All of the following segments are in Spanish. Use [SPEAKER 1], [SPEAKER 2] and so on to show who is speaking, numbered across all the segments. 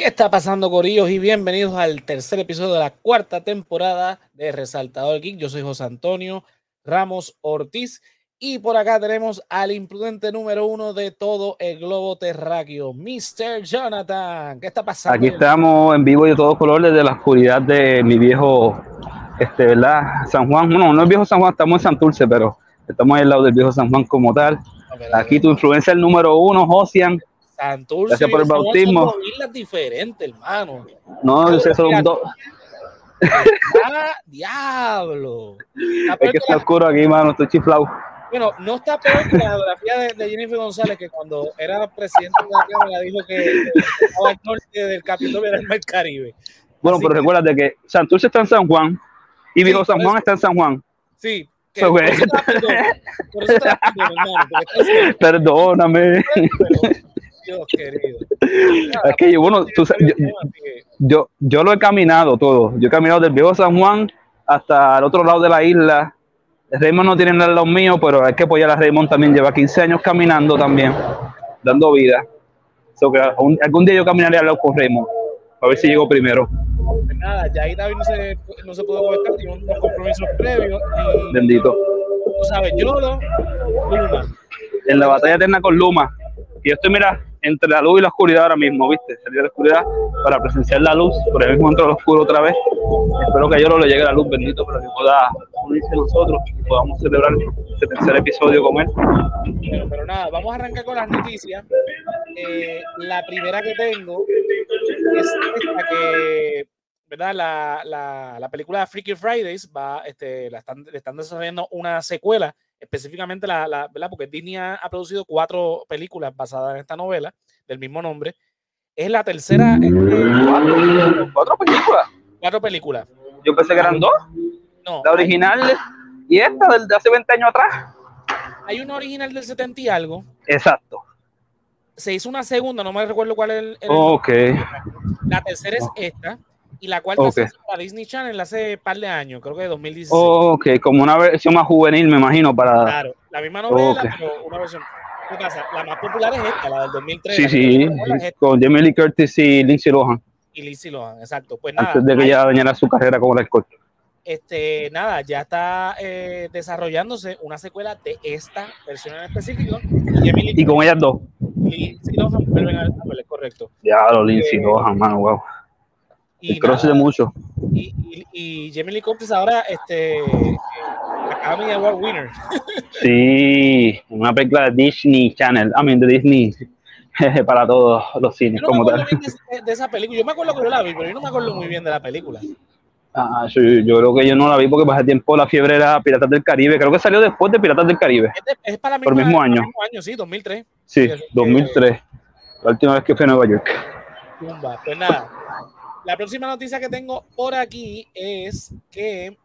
[SPEAKER 1] ¿Qué está pasando, Corillos? Y bienvenidos al tercer episodio de la cuarta temporada de Resaltador Geek. Yo soy José Antonio Ramos Ortiz y por acá tenemos al imprudente número uno de todo el globo terráqueo, Mr. Jonathan. ¿Qué está pasando?
[SPEAKER 2] Aquí estamos en vivo y de todo color desde la oscuridad de mi viejo, este, ¿verdad? San Juan. No, no es viejo San Juan, estamos en Santurce, pero estamos al lado del viejo San Juan como tal. Aquí tu influencia el número uno, Josian.
[SPEAKER 1] Santurce.
[SPEAKER 2] Gracias por el bautismo.
[SPEAKER 1] Son islas diferentes, hermano.
[SPEAKER 2] No, yo sé, son dos.
[SPEAKER 1] Ah, diablo.
[SPEAKER 2] Es que está oscuro aquí, mano, estoy chiflado.
[SPEAKER 1] Bueno, no está peor que la geografía de, de, Jennifer González, que cuando era presidente de la Cámara dijo que el norte del Capitolio era el Mar Caribe.
[SPEAKER 2] Bueno, Así pero que, recuérdate que Santurce está en San Juan y Viejo sí, San Juan está en San Juan.
[SPEAKER 1] Sí.
[SPEAKER 2] Que so, por, eso por eso te hermano, Perdóname.
[SPEAKER 1] Dios querido.
[SPEAKER 2] Es que yo, bueno, tú, yo, yo, yo lo he caminado todo. Yo he caminado del Viejo San Juan hasta el otro lado de la isla Raymond no tiene nada los míos, pero hay que apoyar a Raymond también. Lleva 15 años caminando también, dando vida. So que algún, algún día yo caminaré al lado con Raymond, a ver si llego primero.
[SPEAKER 1] Pues nada, ya ahí David no se, no se pudo conectar, tiene unos compromisos previos. Y,
[SPEAKER 2] Bendito.
[SPEAKER 1] Tú sabes, yo lo Luma.
[SPEAKER 2] En la batalla eterna con Luma. Y yo estoy, mira, entre la luz y la oscuridad ahora mismo, ¿viste? Salí de la oscuridad para presenciar la luz, por el mismo entro al oscuro otra vez. Espero que a no le llegue la luz, bendito, para que pueda unirse a nosotros y podamos celebrar este tercer episodio con él.
[SPEAKER 1] Pero, pero nada, vamos a arrancar con las noticias. Eh, la primera que tengo es esta que, ¿verdad? La, la, la película Freaky Fridays va, este, la están, le están desarrollando una secuela específicamente la, la, ¿verdad? Porque Disney ha, ha, producido cuatro películas basadas en esta novela del mismo nombre. Es la tercera.
[SPEAKER 2] ¿Cuatro, ¿Cuatro películas?
[SPEAKER 1] Cuatro películas.
[SPEAKER 2] Yo pensé que eran dos.
[SPEAKER 1] No.
[SPEAKER 2] La original y esta del de hace 20 años atrás.
[SPEAKER 1] Hay una original del 70 y algo.
[SPEAKER 2] Exacto.
[SPEAKER 1] Se hizo una segunda, no me recuerdo cuál es el. el
[SPEAKER 2] ok.
[SPEAKER 1] La tercera es esta y la cuarta
[SPEAKER 2] okay.
[SPEAKER 1] se para Disney Channel hace par de años, creo que de 2016.
[SPEAKER 2] Oh, ok, como una versión más juvenil, me imagino, para...
[SPEAKER 1] Claro, la misma novela, okay. pero una versión... ¿Qué pasa? La más popular es esta, la del 2003.
[SPEAKER 2] Sí, sí, con Jamie Lee Curtis y Lindsay Lohan.
[SPEAKER 1] Y Lindsay Lohan, exacto. Pues nada,
[SPEAKER 2] Antes de que ella dañara su carrera como la escort.
[SPEAKER 1] Este, nada, ya está eh, desarrollándose una secuela de esta versión en específico.
[SPEAKER 2] Y, con ellas dos.
[SPEAKER 1] Lindsay Lohan vuelven a correcto.
[SPEAKER 2] Ya, lo Lindsay eh, Lohan, mano, wow.
[SPEAKER 1] Y,
[SPEAKER 2] nada, de mucho.
[SPEAKER 1] Y, y, y Jamie Lee Curtis ahora este, Academy Award winner.
[SPEAKER 2] sí, una película de Disney Channel, I mean, de Disney para todos los cines
[SPEAKER 1] yo no
[SPEAKER 2] como
[SPEAKER 1] me
[SPEAKER 2] tal.
[SPEAKER 1] Bien de, de, esa película, yo me acuerdo que yo la vi, pero yo no me acuerdo muy bien de la película.
[SPEAKER 2] Ah, yo, yo creo que yo no la vi porque pasé tiempo la fiebre era Piratas del Caribe. Creo que salió después de Piratas del Caribe.
[SPEAKER 1] Es, de, es para misma,
[SPEAKER 2] mismo año.
[SPEAKER 1] el mismo año, sí, 2003.
[SPEAKER 2] Sí, 2003. La última vez que fui a Nueva York.
[SPEAKER 1] Tumba. Pues nada, la próxima noticia que tengo por aquí es que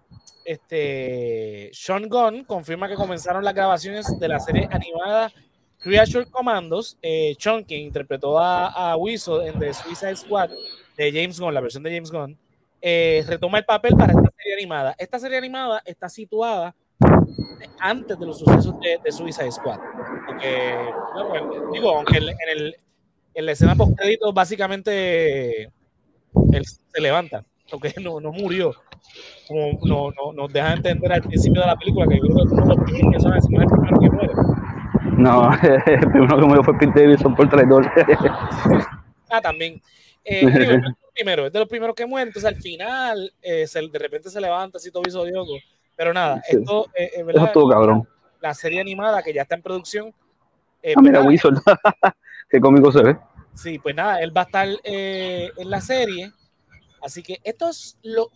[SPEAKER 1] este Sean Gunn confirma que comenzaron las grabaciones de la serie animada Creature Commandos. Eh, Sean, quien interpretó a, a Weasel en The Suicide Squad de James Gunn, la versión de James Gunn, eh, retoma el papel para esta serie animada. Esta serie animada está situada antes de los sucesos de, de Suicide Squad. Porque, digo, aunque en, el, la escena post crédito básicamente él se levanta, aunque no, no murió. Como no, no, nos deja entender al principio de la película que yo creo que uno de los primeros que saben, si no es el primero que muere.
[SPEAKER 2] No, el primero que murió fue Pete Davidson por traidor.
[SPEAKER 1] ah, también. Eh, digo, primero, es de los primeros que mueren, entonces al final eh, se, de repente se levanta así todo visodioco. Pero nada,
[SPEAKER 2] Sí.
[SPEAKER 1] esto eh, eh, ¿verdad?
[SPEAKER 2] Eso estuvo cabrón.
[SPEAKER 1] la serie animada que ya está en producción. eh,
[SPEAKER 2] Ah, mira, Weasel. Qué cómico se ve.
[SPEAKER 1] Sí, pues nada, él va a estar eh, en la serie. Así que esto es lo.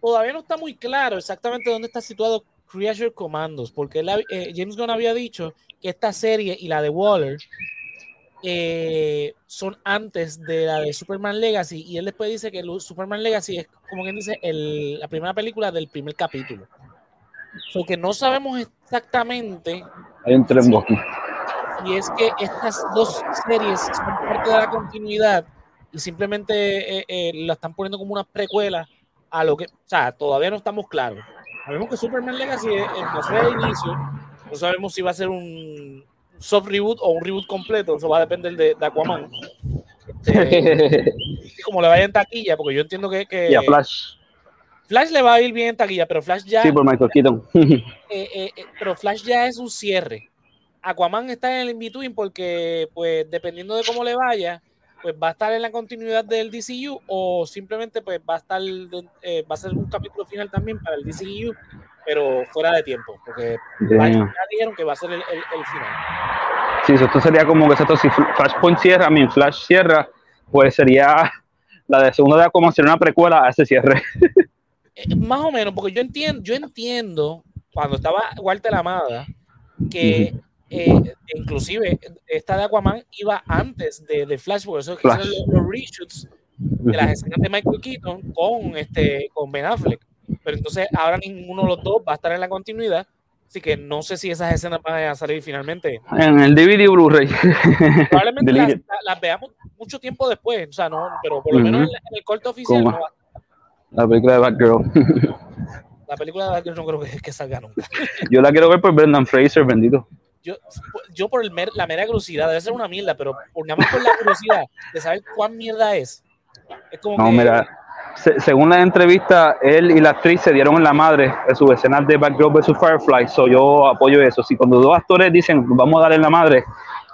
[SPEAKER 1] Todavía no está muy claro exactamente dónde está situado Creature Commandos, porque él eh, James Gunn había dicho que esta serie y la de Waller eh, son antes de la de Superman Legacy, y él después dice que el Superman Legacy es, como quien dice, el- la primera película del primer capítulo. Porque no sabemos exactamente
[SPEAKER 2] Hay un trembo aquí.
[SPEAKER 1] Y es que estas dos series son parte de la continuidad y simplemente eh, eh, la están poniendo como una precuela a lo que, o sea, todavía no estamos claros. Sabemos que Superman Legacy que de inicio, no sabemos si va a ser un soft reboot o un reboot completo, eso va a depender de, de Aquaman. Este, como le vaya en taquilla, porque yo entiendo que. que
[SPEAKER 2] y a Flash.
[SPEAKER 1] Flash le va a ir bien en taquilla, pero Flash ya.
[SPEAKER 2] Sí, por Michael Keaton.
[SPEAKER 1] eh, eh, eh, pero Flash ya es un cierre. Aquaman está en el in-between porque, pues, dependiendo de cómo le vaya, pues va a estar en la continuidad del DCU o simplemente pues va a estar eh, va a ser un capítulo final también para el DCU pero fuera de tiempo porque ya dijeron que va a ser el, el, el final.
[SPEAKER 2] Sí esto sería como que esto, si Flashpoint cierra mí Flash cierra pues sería la de segunda de Aquaman sería una precuela a ese cierre.
[SPEAKER 1] Eh, más o menos porque yo entiendo yo entiendo cuando estaba Walter Amada que uh -huh eh, inclusive esta de Aquaman iba antes de, de Flash, por eso es que Flash. los, los reshoots de las escenas de Michael Keaton con, este, con Ben Affleck. Pero entonces ahora ninguno de los dos va a estar en la continuidad, así que no sé si esas escenas van a salir finalmente.
[SPEAKER 2] En el DVD Blu-ray.
[SPEAKER 1] Probablemente las, las, veamos mucho tiempo después, o sea, no, pero por lo uh -huh. menos en, en, el corte oficial no va.
[SPEAKER 2] La película de Batgirl.
[SPEAKER 1] la película de Batgirl no creo que, que salga nunca.
[SPEAKER 2] Yo la quiero ver por Brendan Fraser, bendito
[SPEAKER 1] yo, yo por el mer, la mera curiosidad, debe ser una mierda, pero por nada más por la curiosidad de saber cuán mierda es. es como
[SPEAKER 2] no,
[SPEAKER 1] que,
[SPEAKER 2] mira, se, según la entrevista, él y la actriz se dieron en la madre en su escena de Batgirl vs Firefly, so yo apoyo eso. Si cuando dos actores dicen vamos a darle en la madre,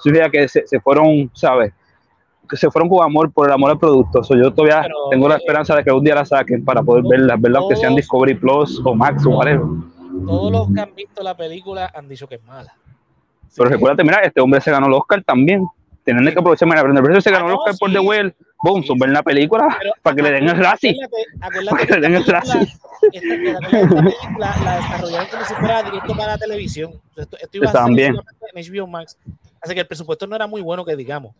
[SPEAKER 2] significa que se, se, fueron, ¿sabes? Que se fueron con amor por el amor al producto. So yo todavía pero, tengo la esperanza de que un día la saquen para poder verla, verla aunque sean Discovery Plus o Max o whatever.
[SPEAKER 1] Todos los que han visto la película han dicho que es mala.
[SPEAKER 2] Pero recuérdate, mira, este hombre se ganó el Oscar también. Tienen que aprovechar, mira, Brendan Fraser se ganó
[SPEAKER 1] Ah,
[SPEAKER 2] el Oscar por
[SPEAKER 1] sí.
[SPEAKER 2] The Whale. Boom,
[SPEAKER 1] Sí,
[SPEAKER 2] ver la película
[SPEAKER 1] Pero
[SPEAKER 2] para que le den el Razzie. Para que le den el Razzie.
[SPEAKER 1] esta- película la desarrollaron como si fuera directo para la televisión. Esto, esto iba a en HBO Max. Así que el presupuesto no era muy bueno que digamos.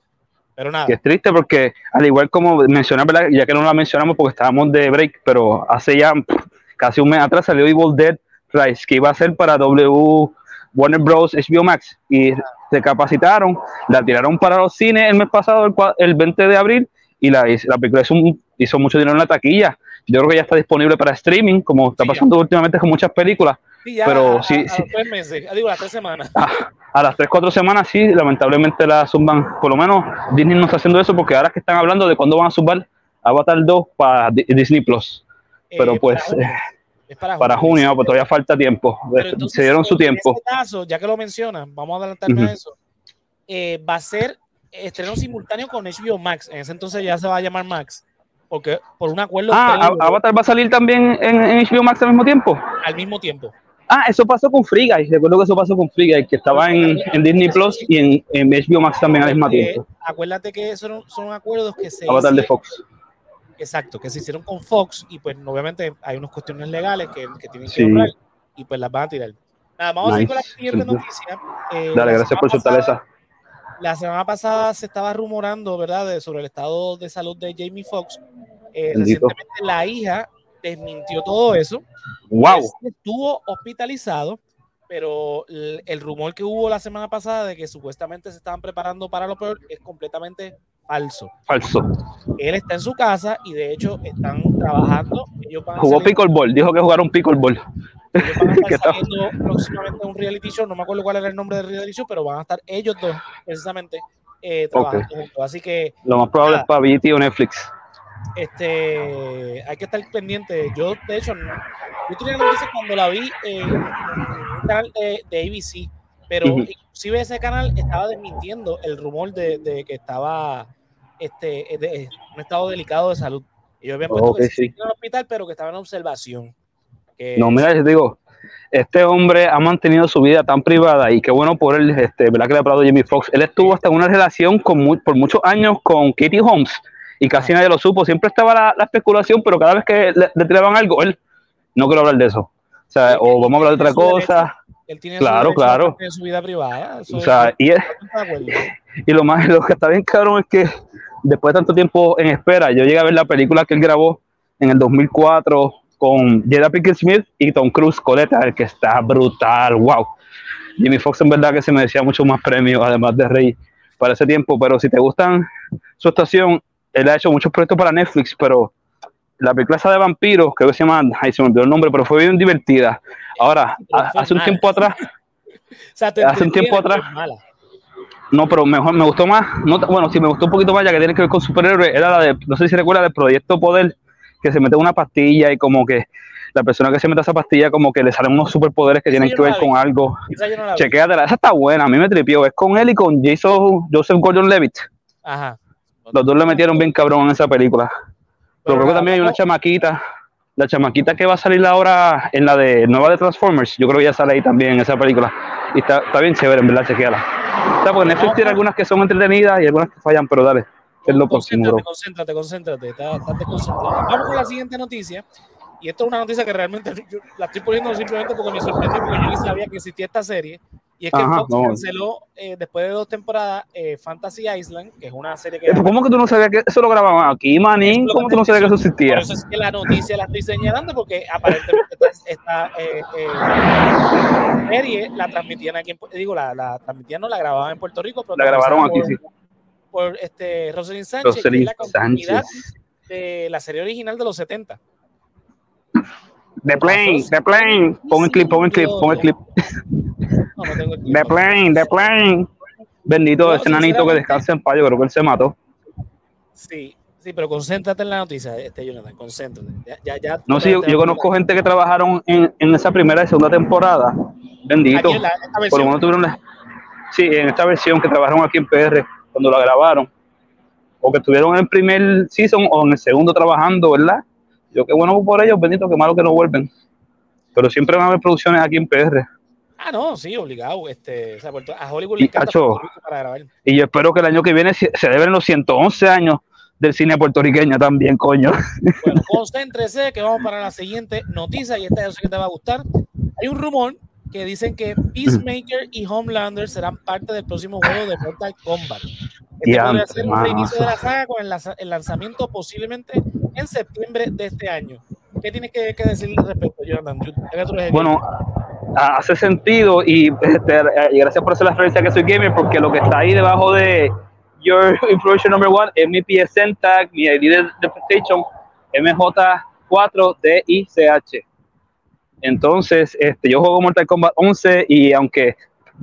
[SPEAKER 1] Pero nada.
[SPEAKER 2] Que es triste porque, al igual como mencioné, ¿verdad? ya que no la mencionamos porque estábamos de break, pero hace ya pff, casi un mes atrás salió Evil Dead Rise, que iba a ser para W Warner Bros. HBO Max, y se capacitaron, la tiraron para los cines el mes pasado, el, el 20 de abril, y la, la película hizo, mucho dinero en la taquilla. Yo creo que ya está disponible para streaming, como está
[SPEAKER 1] Sí,
[SPEAKER 2] pasando últimamente con muchas películas.
[SPEAKER 1] Sí, ya
[SPEAKER 2] pero
[SPEAKER 1] a,
[SPEAKER 2] sí,
[SPEAKER 1] a- a
[SPEAKER 2] sí.
[SPEAKER 1] los tres meses, digo, a las tres semanas.
[SPEAKER 2] a, a las 3, 4 semanas sí, lamentablemente la zumban. Por lo menos Disney no está haciendo eso porque ahora es que están hablando de cuándo van a zumbar Avatar 2 para Di- Disney Plus. Pero
[SPEAKER 1] Eh,
[SPEAKER 2] pues
[SPEAKER 1] para
[SPEAKER 2] eh,
[SPEAKER 1] Es para
[SPEAKER 2] para junio, pues todavía falta tiempo.
[SPEAKER 1] Entonces,
[SPEAKER 2] Se dieron su
[SPEAKER 1] en
[SPEAKER 2] tiempo.
[SPEAKER 1] ese caso, ya que lo mencionan, vamos a adelantarme
[SPEAKER 2] Ujú.
[SPEAKER 1] a eso. eh, va a ser estreno simultáneo con HBO Max. En ese entonces ya se va a llamar Max. Porque por un acuerdo
[SPEAKER 2] Ah,
[SPEAKER 1] previo
[SPEAKER 2] ¿A- Avatar va a salir también en, en HBO Max al mismo tiempo.
[SPEAKER 1] al mismo tiempo.
[SPEAKER 2] Ah, eso pasó con Free Guy. Recuerdo que eso pasó con Free Guy, que estaba en, en Disney Plus y en, en HBO Max también al mismo
[SPEAKER 1] Eh,
[SPEAKER 2] tiempo.
[SPEAKER 1] acuérdate que son, son acuerdos que se
[SPEAKER 2] Avatar de Fox.
[SPEAKER 1] Exacto, que se hicieron con Fox y pues obviamente hay unas cuestiones legales que, que tienen que
[SPEAKER 2] Sí.
[SPEAKER 1] y pues las van a tirar. Nada, vamos a seguir con la
[SPEAKER 2] Nice.
[SPEAKER 1] siguiente noticia. Eh,
[SPEAKER 2] Dale, gracias por su fortaleza.
[SPEAKER 1] La semana pasada se estaba rumorando, ¿verdad?, de- sobre el estado de salud de Jamie Foxx. Eh, recientemente la hija desmintió todo eso.
[SPEAKER 2] ¡Wow!
[SPEAKER 1] Él estuvo hospitalizado, pero el, el rumor que hubo la semana pasada de que supuestamente se estaban preparando para lo peor es completamente falso.
[SPEAKER 2] Falso.
[SPEAKER 1] Él está en su casa y de hecho están trabajando. Ellos van
[SPEAKER 2] Jugó pickleball. Dijo que jugaron pickleball.
[SPEAKER 1] ellos van a estar saliendo próximamente un reality show. No me acuerdo cuál era el nombre del reality show, pero van a estar ellos dos precisamente eh, trabajando juntos. Así que
[SPEAKER 2] Lo más probable
[SPEAKER 1] Nada.
[SPEAKER 2] es para BT o Netflix.
[SPEAKER 1] este hay que estar pendiente. Yo, de hecho, no- yo tenía la noticia cuando la vi en un canal de, de ABC, pero. Inclusive ese canal estaba desmintiendo el rumor de, de que estaba este, de- en un estado delicado de salud. Ellos habían puesto que
[SPEAKER 2] sí.
[SPEAKER 1] en el hospital, pero que estaba en observación. Que
[SPEAKER 2] No, mira, yo te digo, este hombre ha mantenido su vida tan privada y qué bueno por él, este, ¿verdad que le aplaudo Jimmy Fox? Él estuvo hasta en una relación con por muchos años con Katie Holmes y casi nadie lo supo. Siempre estaba la, la especulación, pero cada vez que le, le tiraban algo, él no quiero hablar de eso. O sea,
[SPEAKER 1] Sí,
[SPEAKER 2] o vamos a hablar de otra cosa.
[SPEAKER 1] Él tiene
[SPEAKER 2] Claro,
[SPEAKER 1] su,
[SPEAKER 2] claro.
[SPEAKER 1] su vida privada. Eso
[SPEAKER 2] O sea, y, es- y lo más lo que está bien cabrón es que después de tanto tiempo en espera, yo llegué a ver la película que él grabó en el 2004 con Jada Pinkett Smith y Tom Cruise Coleta, el que está brutal, wow. Jimmy Fox en verdad que se merecía mucho más premios, además de Rey, para ese tiempo, pero si te gustan su estación, él ha hecho muchos proyectos para Netflix, pero la película esa de vampiros, creo que se llama, ay, se me olvidó el nombre, pero fue bien divertida. Ahora,
[SPEAKER 1] Pero
[SPEAKER 2] hace un
[SPEAKER 1] mala.
[SPEAKER 2] tiempo atrás,
[SPEAKER 1] O sea, te
[SPEAKER 2] Hace un tiempo
[SPEAKER 1] pero
[SPEAKER 2] atrás-. No, pero mejor me gustó más. No, bueno, sí me gustó un poquito más, ya que tiene que ver con superhéroes. Era la de, no sé si recuerda, del Proyecto Poder, que se mete una pastilla y como que la persona que se mete esa pastilla, como que le salen unos superpoderes que tienen que ver con algo. Esa Chequéatela, esa está buena, a mí me tripió. Es con él y con Jason, Joseph Gordon Levitt. Ajá. Los dos le metieron bien cabrón en esa película. Pero, creo que también hay una chamaquita la chamaquita que va a salir ahora en la de nueva de Transformers, yo creo que ya sale ahí también en esa película. Y está, está bien chévere, en verdad, chequeala. O sea, porque Netflix tiene algunas que son entretenidas y algunas que fallan, pero dale, es lo próximo.
[SPEAKER 1] Concéntrate, concéntrate, estás desconcentrado. Vamos con la siguiente noticia. Y esto es una noticia que realmente yo la estoy poniendo simplemente porque me sorprendió, porque yo ni sabía que existía esta serie. Y es que Fox canceló eh, después de dos temporadas eh, Fantasy Island, que es una serie que.
[SPEAKER 2] ¿Cómo que tú no sabías que eso lo grababan aquí, manín? ¿Cómo tú no sabías que eso existía? Por
[SPEAKER 1] eso es que la noticia la estoy señalando, porque aparentemente esta, eh, serie la transmitían aquí, en, digo, la, la transmitían, no la grababan en Puerto Rico,
[SPEAKER 2] pero la grabaron aquí, sí.
[SPEAKER 1] Por este, Rosalind Sánchez, que es la continuidad de la serie original de los 70.
[SPEAKER 2] The plane, the plane. Pon el clip, pon el clip, pon el clip. The plane, the plane. Bendito ese nanito que descansa en paz, yo creo que él se mató.
[SPEAKER 1] Sí, sí, pero concéntrate en la noticia, este Jonathan, concéntrate. Ya, ya,
[SPEAKER 2] no, sí, yo, conozco gente que trabajaron en, en, esa primera y segunda temporada. Bendito. Por lo menos tuvieron la, sí, en esta versión que trabajaron aquí en PR cuando la grabaron. O que estuvieron en el primer season o en el segundo trabajando, ¿verdad? Yo qué bueno por ellos, bendito, qué malo que no vuelven. Pero siempre van a haber producciones aquí en PR.
[SPEAKER 1] Ah, no, sí, obligado. Este, a Hollywood
[SPEAKER 2] le encanta para grabar. Y yo espero que el año que viene se celebren los 111 años del cine puertorriqueño también, coño.
[SPEAKER 1] Bueno, concéntrese que vamos para la siguiente noticia y esta yo sé que te va a gustar. Hay un rumor que dicen que Peacemaker y Homelander serán parte del próximo juego de Mortal Kombat. Este podría ser un reinicio de la saga con el lanzamiento posiblemente en septiembre de este año. ¿Qué tienes que, decir al respecto, Jonathan?
[SPEAKER 2] Bueno, hace sentido y, este, gracias por hacer la referencia que soy gamer, porque lo que está ahí debajo de Your Information Number One es mi PSN tag, mi ID de, de PlayStation, MJ4DICH. Entonces, este, yo juego Mortal Kombat 11 y aunque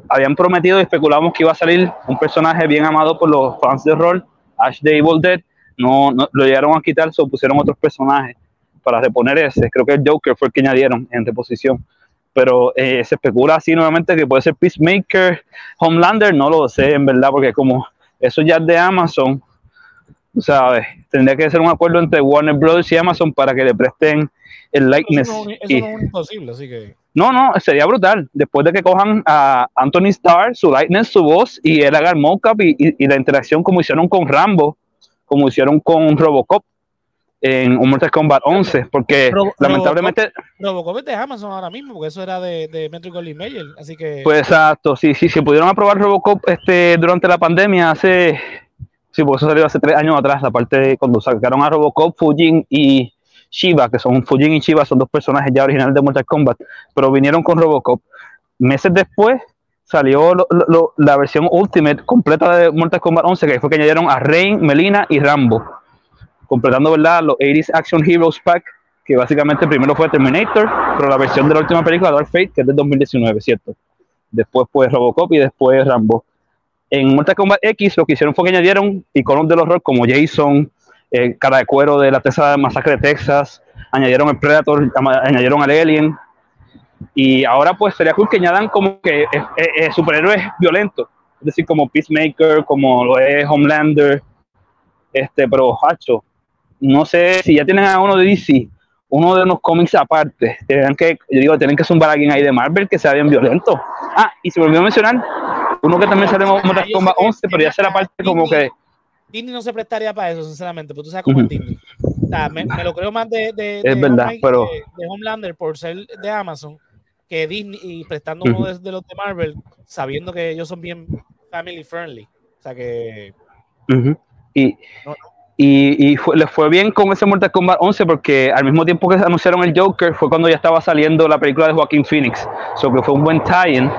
[SPEAKER 2] habían prometido y especulamos que iba a salir un personaje bien amado por los fans de rol, Ash the Evil Dead, no, lo llegaron a quitar, se pusieron otros personajes para reponer ese. Creo que el Joker fue el que añadieron en reposición. Pero eh, se especula así nuevamente que puede ser Peacemaker, Homelander, no lo sé en verdad, porque como eso ya es de Amazon, ¿sabes? Tendría que ser un acuerdo entre Warner Brothers y Amazon para que le presten el likeness. Eso no, es imposible, así que. No, no, sería brutal. Después de que cojan a Anthony Starr, su likeness, su voz, y él haga el mockup y, y, la interacción como hicieron con Rambo, como hicieron con Robocop en Mortal Kombat 11, porque lamentablemente...
[SPEAKER 1] Robocop es de Amazon ahora mismo, porque eso era de, de Metro Goldwyn Mayer, así que...
[SPEAKER 2] Pues exacto, sí, sí, se pudieron aprobar Robocop este, durante la pandemia hace... Sí, porque eso salió hace tres años atrás, la parte de cuando sacaron a Robocop, Fujin y Shiva, que son Fujin y Shiva, son dos personajes ya originales de Mortal Kombat, pero vinieron con Robocop. Meses después salió la versión Ultimate completa de Mortal Kombat 11, que fue que añadieron a Rain, Melina y Rambo, completando ¿verdad? los 80s Action Heroes Pack, que básicamente primero fue Terminator, pero la versión de la última película, Dark Fate, que es de 2019, ¿cierto? Después fue Robocop y después Rambo. En Mortal Kombat X lo que hicieron fue que añadieron iconos del horror como Jason, eh, cara de cuero de la Tesa Masacre de Texas, añadieron el Predator, añadieron al Alien, y ahora pues sería cool que añadan como que es, superhéroes violentos, es decir, como Peacemaker, como lo es Homelander, este, pero Hacho, no sé si ya tienen a uno de DC, uno de unos cómics aparte, tienen que, yo digo, tienen que zumbar a alguien ahí de Marvel que sea bien violento. Ah, y se me olvidó mencionar, uno que también sale en Mortal Kombat 11, pero ya será parte como que...
[SPEAKER 1] Disney no se prestaría para eso, sinceramente, porque tú sabes cómo es Disney. O sea, me, lo creo más de, de,
[SPEAKER 2] es verdad, pero...
[SPEAKER 1] de Homelander por ser de Amazon que Disney y prestando uno de, los de Marvel, sabiendo que ellos son bien family friendly. O sea que.
[SPEAKER 2] Y, y, les fue bien con ese Mortal Kombat 11 porque al mismo tiempo que anunciaron el Joker fue cuando ya estaba saliendo la película de Joaquín Phoenix. So que fue un buen tie-in.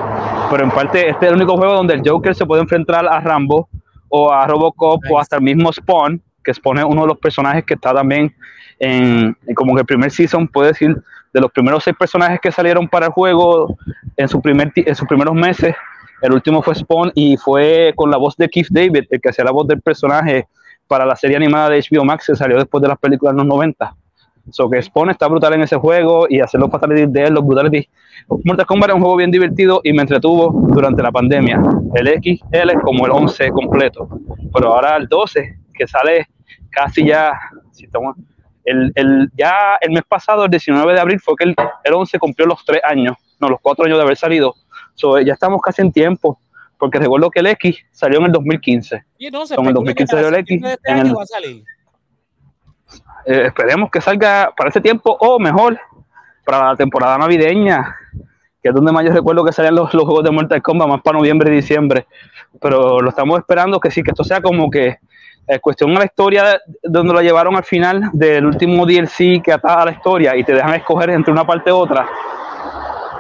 [SPEAKER 2] Pero en parte este es el único juego donde el Joker se puede enfrentar a Rambo o a Robocop o hasta el mismo Spawn, que Spawn es uno de los personajes que está también en, en como que el primer season, puede decir, de los primeros seis personajes que salieron para el juego en, su primer, en sus primeros meses, El último fue Spawn y fue con la voz de Keith David, el que hacía la voz del personaje para la serie animada de HBO Max que salió después de las películas de los 90. So que Spawn está brutal en ese juego y hacer los fatalities de él, los brutalities. Mortal Kombat es un juego bien divertido y me entretuvo durante la pandemia. El XL es como el 11 completo, pero ahora el 12, que sale casi ya, si estamos, el, el, ya el mes pasado, el 19 de abril, fue que el, el 11 cumplió los 3 años, no, los 4 años de haber salido. So, ya estamos casi en tiempo, porque recuerdo que el X salió en el 2015.
[SPEAKER 1] Y no, se
[SPEAKER 2] Con el 2015 salió el X.
[SPEAKER 1] Este
[SPEAKER 2] en
[SPEAKER 1] año
[SPEAKER 2] el-
[SPEAKER 1] va a salir.
[SPEAKER 2] eh, esperemos que salga para ese tiempo o mejor para la temporada navideña, que es donde más yo recuerdo que salían los, los juegos de Mortal Kombat, más para noviembre y diciembre. Pero lo estamos esperando que sí, que esto sea como que eh, cuestión a la historia de- donde lo llevaron al final del último DLC que ataba a la historia y te dejan escoger entre una parte u otra.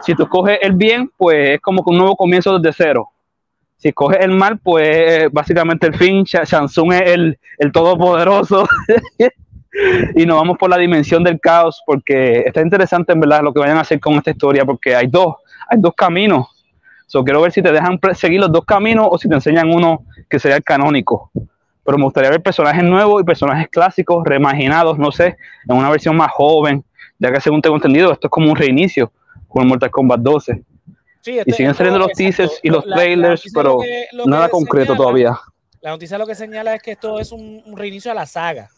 [SPEAKER 2] Si tú escoges el bien, pues es como que un nuevo comienzo desde cero. Si escoges el mal, pues básicamente el fin. Sha- Shansung es el, el todopoderoso. y nos vamos por la dimensión del caos porque está interesante en verdad lo que vayan a hacer con esta historia porque hay dos, hay dos caminos. So, quiero ver si te dejan seguir los dos caminos o si te enseñan uno que sería el canónico. Pero me gustaría ver personajes nuevos y personajes clásicos, reimaginados, no sé, en una versión más joven, ya que según tengo entendido, esto es como un reinicio con Mortal Kombat 12.
[SPEAKER 1] Sí, este-
[SPEAKER 2] Y siguen saliendo los
[SPEAKER 1] exacto.
[SPEAKER 2] teasers y los
[SPEAKER 1] La-
[SPEAKER 2] trailers, pero
[SPEAKER 1] lo que- lo
[SPEAKER 2] nada concreto
[SPEAKER 1] señala-
[SPEAKER 2] todavía.
[SPEAKER 1] La noticia lo que señala es que esto es un, un reinicio a la saga.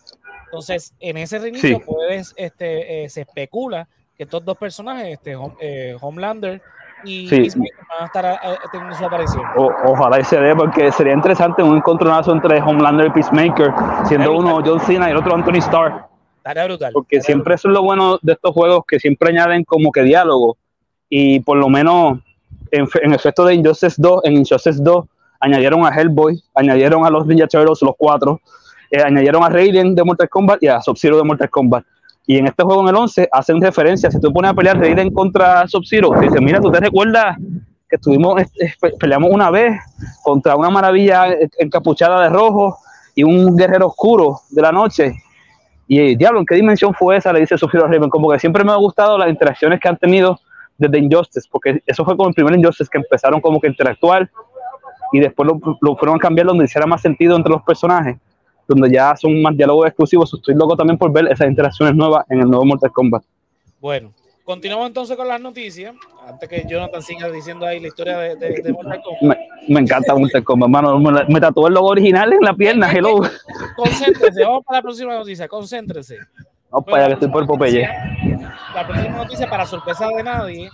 [SPEAKER 1] Entonces, en ese reinicio
[SPEAKER 2] Sí.
[SPEAKER 1] puedes, este, eh, se especula que estos dos personajes, este, Hom- eh, Homelander y
[SPEAKER 2] Sí.
[SPEAKER 1] Peacemaker, van a estar eh, teniendo su aparición.
[SPEAKER 2] O- ojalá y se dé, porque sería interesante un encontronazo entre Homelander y Peacemaker, siendo uno John Cena y el otro Anthony Starr.
[SPEAKER 1] Estaría brutal.
[SPEAKER 2] Porque siempre eso es lo bueno de estos juegos, que siempre añaden como que diálogo. Y por lo menos en, en efecto de Injustice 2, en Injustice 2 añadieron a Hellboy, añadieron a los Ninja Turtles, los cuatro, eh, añadieron a Raiden de Mortal Kombat y a Sub-Zero de Mortal Kombat. Y en este juego en el 11 hacen referencia, si tú pones a pelear Raiden contra Sub-Zero, te dicen, mira, ¿tú te recuerdas que estuvimos, pe- peleamos una vez contra una maravilla encapuchada de rojo y un guerrero oscuro de la noche? Y diablo, ¿en qué dimensión fue esa? Le dice Sub-Zero a Raven. Como que siempre me ha gustado las interacciones que han tenido desde Injustice, porque eso fue como el primer Injustice que empezaron como que a interactuar y después lo, lo fueron a cambiar donde hiciera más sentido entre los personajes, donde ya son más diálogos exclusivos. Estoy loco también por ver esas interacciones nuevas en el nuevo Mortal Kombat.
[SPEAKER 1] Bueno, continuamos entonces con las noticias. Antes que Jonathan siga diciendo ahí la historia de, de, de Mortal Kombat.
[SPEAKER 2] Me, me encanta Mortal Kombat, hermano. Me, me el logo original en la pierna, hello.
[SPEAKER 1] Concéntrese, vamos para la próxima noticia, concéntrese.
[SPEAKER 2] Vamos para allá, que estoy por Popeye.
[SPEAKER 1] La próxima noticia, para sorpresa de nadie,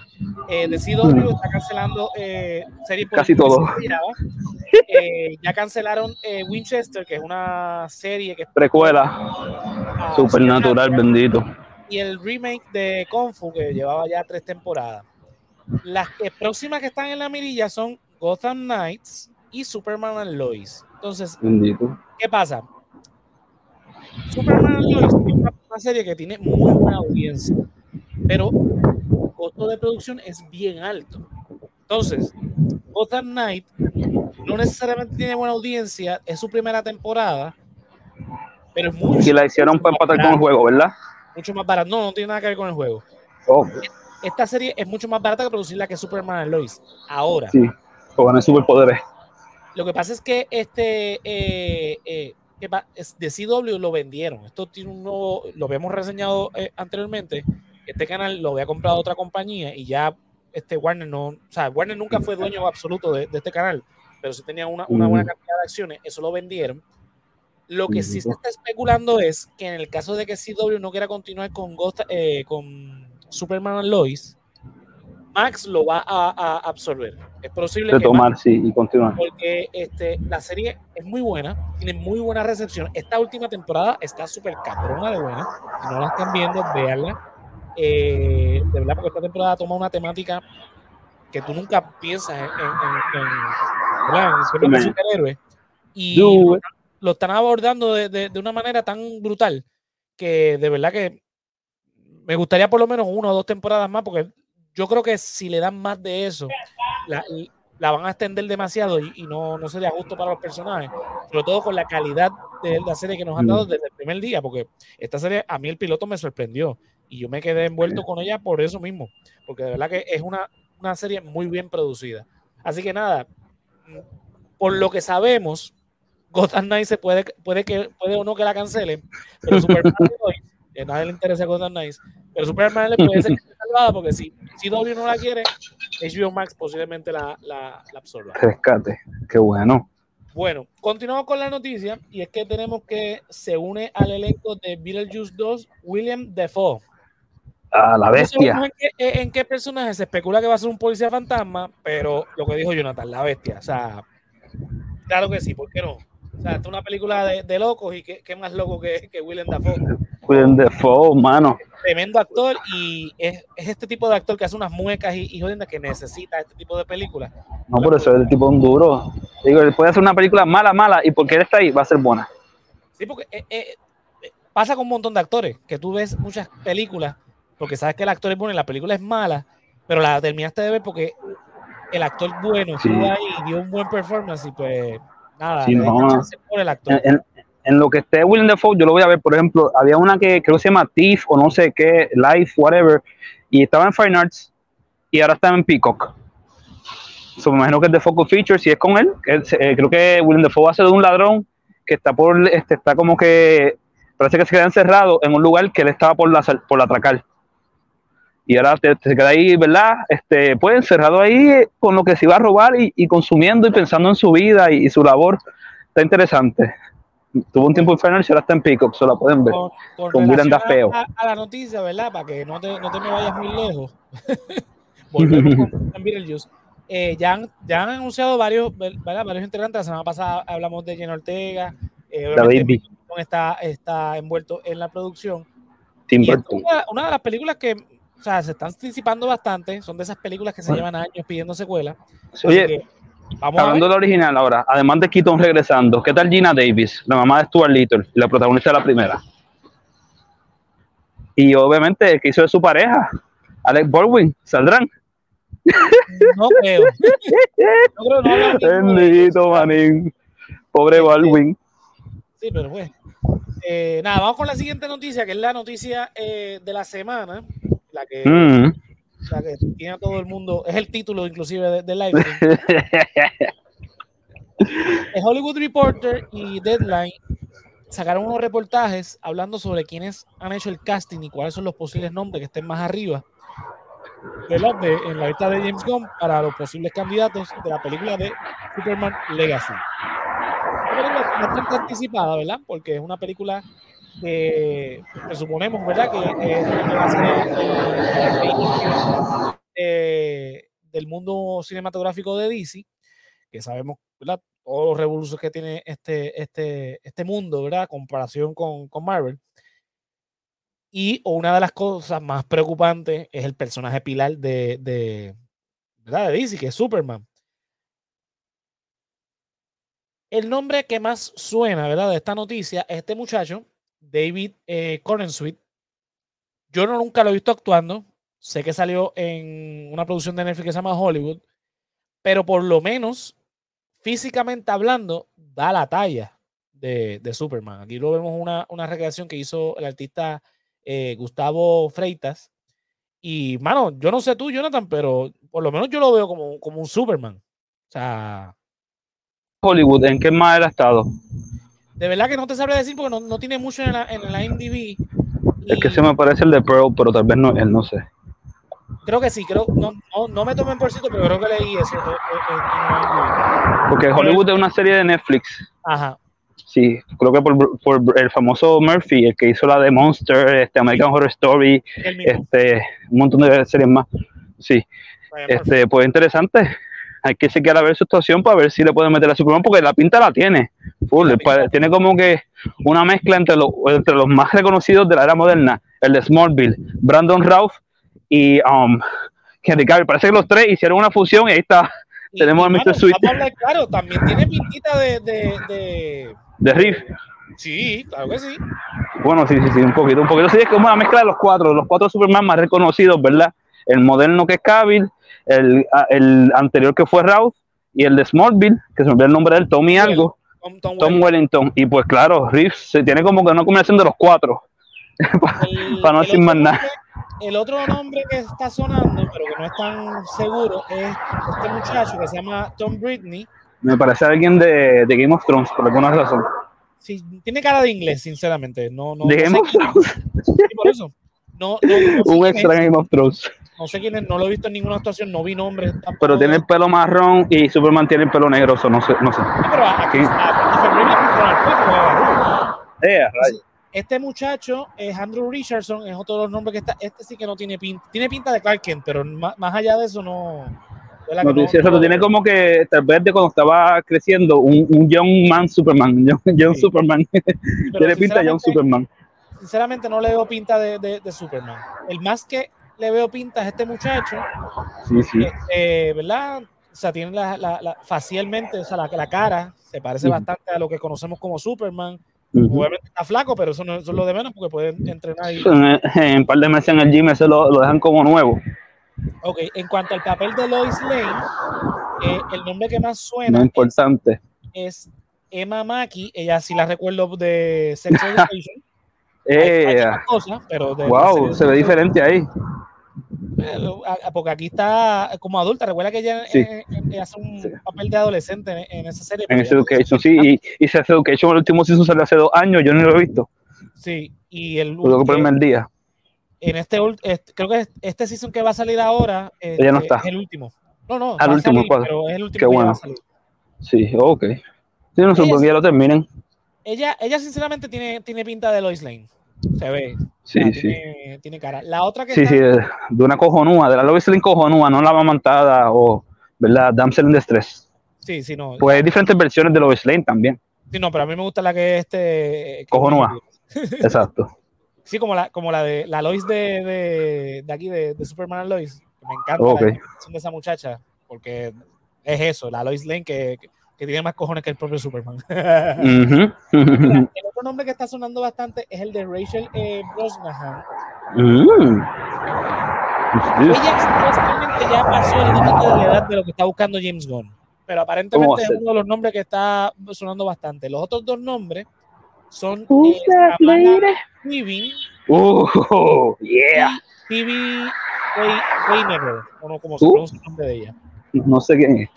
[SPEAKER 1] eh, de CW está cancelando eh, series por
[SPEAKER 2] Casi todo.
[SPEAKER 1] Eh, ya cancelaron eh, Winchester, que es una serie que
[SPEAKER 2] Precuela,
[SPEAKER 1] ah,
[SPEAKER 2] supernatural, bendito.
[SPEAKER 1] y el remake de Kung Fu, que llevaba ya tres temporadas. Las próximas que están en la mirilla son Gotham Knights y Superman and Lois. Entonces,
[SPEAKER 2] Bendito.
[SPEAKER 1] ¿Qué pasa? Superman and Lois una, serie que tiene muy buena audiencia, pero el costo de producción es bien alto. Entonces, Gotham Knight no necesariamente tiene buena audiencia, es su primera temporada, pero es mucho,
[SPEAKER 2] Y la hicieron para empatar con el juego, ¿verdad?
[SPEAKER 1] mucho más barata. No, no tiene nada que ver con el juego.
[SPEAKER 2] Oh,
[SPEAKER 1] Esta serie es mucho más barata que producirla que Superman and Lois. Ahora,
[SPEAKER 2] sí, van a superpoderes.
[SPEAKER 1] Lo que pasa es que este eh, eh, que de CW lo vendieron. Esto tiene un nuevo, lo habíamos reseñado eh, anteriormente. Este canal lo había comprado otra compañía y ya este Warner no, o sea, Warner nunca fue dueño absoluto de, de este canal, pero sí tenía una, una buena cantidad de acciones. Eso lo vendieron. Lo que sí se está especulando es que en el caso de que CW no quiera continuar con, Ghost- eh, con Superman and Lois, Max lo va a, a absorber. Es posible que Max
[SPEAKER 2] Retomar, sí, y continuar.
[SPEAKER 1] porque este, la serie es muy buena, tiene muy buena recepción. Esta última temporada está súper cabrona de buena. Si no la están viendo, véanla. Eh, de verdad, porque esta temporada toma una temática que tú nunca piensas en, en, en, en- de superhéroes. Y
[SPEAKER 2] it.
[SPEAKER 1] lo están abordando de, de- de una manera tan brutal que de verdad que me gustaría por lo menos una o dos temporadas más, porque yo creo que si le dan más de eso, la, la van a extender demasiado y, y no, no sería justo para los personajes, sobre todo con la calidad de la serie que nos han dado
[SPEAKER 2] Mm.
[SPEAKER 1] desde el primer día, porque esta serie a mí el piloto me sorprendió y yo me quedé envuelto con ella por eso mismo, porque de verdad que es una, una serie muy bien producida. Así que nada, por lo que sabemos, Gotham Knights se puede, puede, que, puede o no que la cancelen, pero Superman a nadie le interesa Gotham Knights, pero Superman le puede ser porque si, si W no la quiere, HBO Max posiblemente la, la, la absorba.
[SPEAKER 2] Rescate, qué bueno.
[SPEAKER 1] Bueno, continuamos con la noticia y es que tenemos que se une al elenco de Beetlejuice 2 William Defoe.
[SPEAKER 2] Ah, la bestia.
[SPEAKER 1] No en, qué, en qué personaje se especula que va a ser un policía fantasma, pero lo que dijo Jonathan, la bestia. O sea, claro que sí, ¿por qué no? O sea, es una película de, de locos y qué, qué, más loco que, que William Dafoe.
[SPEAKER 2] William Dafoe, mano.
[SPEAKER 1] Tremendo actor y es, es, este tipo de actor que hace unas muecas y, y jodiendas que necesita este tipo de películas.
[SPEAKER 2] No, por eso es el tipo un duro. Digo, él puede hacer una película mala, mala y porque él está ahí va a ser buena.
[SPEAKER 1] Sí, porque eh, eh, pasa con un montón de actores que tú ves muchas películas porque sabes que el actor es bueno y la película es mala, pero la terminaste de ver porque el actor bueno sí. estuvo ahí y dio un buen performance y pues nada,
[SPEAKER 2] sí, no. por el actor. En, en, en, lo que esté William Dafoe, yo lo voy a ver, por ejemplo, había una que creo que se llama Thief o no sé qué, Life, whatever, y estaba en Fine Arts y ahora está en Peacock. So, me imagino que es de Focus Features y es con él. eh, creo que William Dafoe va a ser de un ladrón que está por, este, está como que, parece que se queda encerrado en un lugar que él estaba por la, por la atracar y ahora te, te, queda ahí, ¿verdad? Este, pues encerrado ahí con lo que se iba a robar y, y consumiendo y pensando en su vida y, y, su labor. Está interesante. Tuvo un tiempo en Final y ahora está en Peacock, se la pueden ver.
[SPEAKER 1] Con, con, con William. A, a, la noticia, ¿verdad? Para que no te, no te me vayas muy lejos. Volvemos con Beetlejuice. Eh, ya, han, ya han anunciado varios, ¿verdad? varios integrantes. La semana pasada hablamos de Jenna Ortega. Eh,
[SPEAKER 2] David
[SPEAKER 1] está, está envuelto en la producción.
[SPEAKER 2] Tim
[SPEAKER 1] y una, una de las películas que o sea, se están anticipando bastante. Son de esas películas que se llevan años pidiendo secuela.
[SPEAKER 2] Oye, que, vamos hablando de la original ahora, además de Keaton regresando, ¿qué tal Gina Davis, la mamá de Stuart Little, la protagonista de la primera? Y obviamente el que hizo de su pareja, Alec Baldwin, ¿saldrán?
[SPEAKER 1] No creo. no creo
[SPEAKER 2] no Bendito, manín. Pobre Baldwin.
[SPEAKER 1] Sí, pero pues. Eh, nada, vamos con la siguiente noticia, que es la noticia eh, de la semana la que, mm. la que tiene a todo el mundo, es el título inclusive del de live. el Hollywood Reporter y Deadline sacaron unos reportajes hablando sobre quiénes han hecho el casting y cuáles son los posibles nombres que estén más arriba ¿verdad? De, en la lista de James Gunn para los posibles candidatos de la película de Superman Legacy. Una película bastante anticipada, ¿verdad? Porque es una película que presuponemos, ¿verdad? Que, que, va a ser el, el eh, del mundo cinematográfico de DC, que sabemos, ¿verdad? Todos los revoluciones que tiene este, este, este mundo, ¿verdad? Comparación con, con Marvel. Y una de las cosas más preocupantes es el personaje pilar de, de, ¿verdad? de DC, que es Superman. El nombre que más suena, ¿verdad? De esta noticia es este muchacho David eh. Yo no, nunca lo he visto actuando. Sé que salió en una producción de Netflix que se llama Hollywood, pero por lo menos físicamente hablando, da la talla de, de Superman. Aquí lo vemos una, una recreación que hizo el artista eh, Gustavo Freitas. Y, mano, yo no sé tú, Jonathan, pero por lo menos yo lo veo como, como un Superman. O sea.
[SPEAKER 2] Hollywood, ¿en qué más él ha estado?
[SPEAKER 1] De verdad que no te sabré decir porque no, no tiene mucho en la, en la IMDb.
[SPEAKER 2] Es que se me parece el de Pearl, pero tal vez no, él no sé.
[SPEAKER 1] Creo que sí, creo, no, no, no me tomen por cierto, pero creo que leí eso. Eh, eh, eh,
[SPEAKER 2] porque Hollywood es una serie de Netflix.
[SPEAKER 1] Ajá.
[SPEAKER 2] Sí, creo que por, por, el famoso Murphy, el que hizo la de Monster, este American Horror Story, este, un montón de series más. Sí. Este, pues interesante hay que chequear a ver su situación para ver si le pueden meter a Superman, porque la pinta la tiene. Full, la tiene como que una mezcla entre, lo, entre los más reconocidos de la era moderna, el de Smallville, Brandon Routh y um, Henry Cavill. Parece que los tres hicieron una fusión y ahí está.
[SPEAKER 1] Y,
[SPEAKER 2] tenemos
[SPEAKER 1] y,
[SPEAKER 2] a Mr. Sweet.
[SPEAKER 1] Claro, también tiene pintita de. De,
[SPEAKER 2] de, de Riff.
[SPEAKER 1] Sí, claro que sí.
[SPEAKER 2] Bueno, sí, sí, sí, un poquito, un poquito. Sí, es como una mezcla de los cuatro, los cuatro Superman más reconocidos, ¿verdad? El moderno que es Cavill, el, el, anterior que fue Routh y el de Smallville, que se me olvidó el nombre de él, Tommy algo,
[SPEAKER 1] Tom, Tom,
[SPEAKER 2] Tom Wellington. Y pues claro, Reeves se tiene como que una combinación de los cuatro, para no decir más nada.
[SPEAKER 1] El otro nombre que está sonando, pero que no es tan seguro, es este muchacho que se llama Tom Britney,
[SPEAKER 2] Me parece alguien de, de Game of Thrones, por alguna razón.
[SPEAKER 1] Sí, tiene cara de inglés, sinceramente. No, no,
[SPEAKER 2] de
[SPEAKER 1] no
[SPEAKER 2] Game
[SPEAKER 1] sé
[SPEAKER 2] of Thrones.
[SPEAKER 1] sí, por eso. No, no, no sé
[SPEAKER 2] Un extra Game of Thrones.
[SPEAKER 1] No sé quién es, no lo he visto en ninguna actuación, no vi nombres. tampoco.
[SPEAKER 2] Pero tiene el pelo marrón y Superman tiene el pelo negro, eso no sé. No sé.
[SPEAKER 1] Pero aquí. Este muchacho es Andrew Richardson, es otro de los nombres que está. Este sí que no tiene pinta. Tiene pinta de Clark Kent, pero más, más allá de eso no. la
[SPEAKER 2] No, eso
[SPEAKER 1] no-
[SPEAKER 2] tiene como que, tal vez de cuando estaba creciendo, un, un Young Man Superman. Young, young
[SPEAKER 1] Sí.
[SPEAKER 2] Superman. tiene pinta de Young
[SPEAKER 1] sinceramente-
[SPEAKER 2] Superman.
[SPEAKER 1] Sinceramente no le veo pinta de, de- de Superman. El más que le veo pinta es este muchacho,
[SPEAKER 2] Sí, sí.
[SPEAKER 1] este, ¿verdad? O sea, tiene la, la- la- facialmente, o sea, la, la cara se parece bastante a lo que conocemos como Superman. Obviamente está flaco, pero eso no eso es lo de menos porque puede entrenar. Y...
[SPEAKER 2] En, en un par de meses en el gym ese lo, lo dejan como nuevo.
[SPEAKER 1] Ok, en cuanto al papel de Lois Lane, eh, el nombre que más suena
[SPEAKER 2] es importante.
[SPEAKER 1] es Emma Mackey. Ella sí la recuerdo de Sex Education. Hay- hay
[SPEAKER 2] Eh,
[SPEAKER 1] otras cosas, pero de-
[SPEAKER 2] wow, se ve diferente ahí.
[SPEAKER 1] Porque aquí está como adulta. Recuerda que ella
[SPEAKER 2] Sí.
[SPEAKER 1] eh, eh, hace un
[SPEAKER 2] Sí.
[SPEAKER 1] papel de adolescente en, en esa serie.
[SPEAKER 2] En
[SPEAKER 1] ya-
[SPEAKER 2] Education, sí. Y, y Sex Education, el último season salió hace dos años, yo no lo he visto.
[SPEAKER 1] Sí, y el
[SPEAKER 2] Tengo que el día.
[SPEAKER 1] en este, este- creo que este season que va a salir ahora
[SPEAKER 2] Ella no
[SPEAKER 1] este,
[SPEAKER 2] está.
[SPEAKER 1] es el último. No, no,
[SPEAKER 2] Ah, el
[SPEAKER 1] va a
[SPEAKER 2] último,
[SPEAKER 1] salir,
[SPEAKER 2] ¿cuál?
[SPEAKER 1] pero es el último
[SPEAKER 2] Qué
[SPEAKER 1] que ya va
[SPEAKER 2] bueno.
[SPEAKER 1] a salir.
[SPEAKER 2] Sí, ok. Sí, no supongo que ya lo terminen.
[SPEAKER 1] Ella, ella sinceramente tiene, tiene pinta de Lois Lane. Se ve.
[SPEAKER 2] Sí,
[SPEAKER 1] Ah,
[SPEAKER 2] sí.
[SPEAKER 1] Tiene, tiene cara. La otra que
[SPEAKER 2] Sí,
[SPEAKER 1] está,
[SPEAKER 2] sí, de, una cojonúa, de la Lois Lane cojonúa, no la mamantada o, ¿verdad? Damsel in Distress.
[SPEAKER 1] sí, sí, no.
[SPEAKER 2] Pues hay diferentes versiones de Lois Lane también.
[SPEAKER 1] Sí, no, pero a mí me gusta la que es este.
[SPEAKER 2] Cojonúa. Exacto.
[SPEAKER 1] Sí, como la, como la de la Lois de, de, de aquí, de, de Superman and Lois. Me encanta
[SPEAKER 2] Ok.
[SPEAKER 1] la interpretación de esa muchacha, porque es eso, la Lois Lane que, que, que tiene más cojones que el propio Superman. El otro nombre que está sonando bastante es el de Rachel eh, Brosnahan.
[SPEAKER 2] Mm.
[SPEAKER 1] Ella supuestamente ya pasó el límite de la edad de lo que está buscando James Gunn. Pero
[SPEAKER 2] ¿Cómo
[SPEAKER 1] aparentemente es uno de los nombres que está sonando bastante. Los otros dos nombres son eh? Weaving
[SPEAKER 2] Uh, yeah.
[SPEAKER 1] y Phoebe Waynever, o no, como se
[SPEAKER 2] Uh.
[SPEAKER 1] pronuncia el nombre de ella.
[SPEAKER 2] No sé quién es.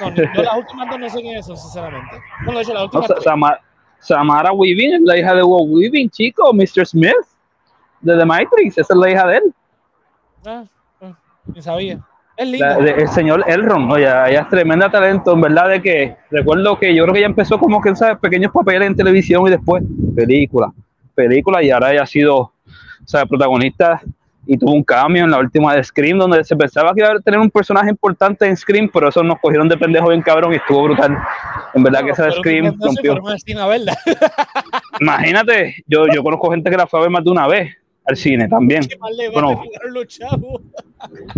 [SPEAKER 1] No, yo las últimas dos no sé quiénes son, sinceramente. Bueno, de hecho, las
[SPEAKER 2] No,
[SPEAKER 1] últimas
[SPEAKER 2] Sa-
[SPEAKER 1] tres.
[SPEAKER 2] Sama- Samara Weaving es la hija de Walt Weaving, chico, Mr. Smith, de The Matrix, esa es la hija de él,
[SPEAKER 1] Ah, ah, ni sabía. Es
[SPEAKER 2] la-
[SPEAKER 1] linda.
[SPEAKER 2] de- el señor Elron, oye, ella es tremenda talento, en verdad, de que recuerdo que yo creo que ella empezó como que en pequeños papeles en televisión y después película, película, y ahora ella ha sido, o sea, protagonista y tuvo un cambio en la última de Scream, donde se pensaba que iba a tener un personaje importante en Scream, pero eso nos cogieron de pendejo bien cabrón y estuvo brutal. En verdad que esa de Scream rompió. Imagínate, yo, yo conozco gente que la fue a ver más de una vez al cine también.
[SPEAKER 1] ¿Qué más le
[SPEAKER 2] Bueno.
[SPEAKER 1] van a jugar los chavos?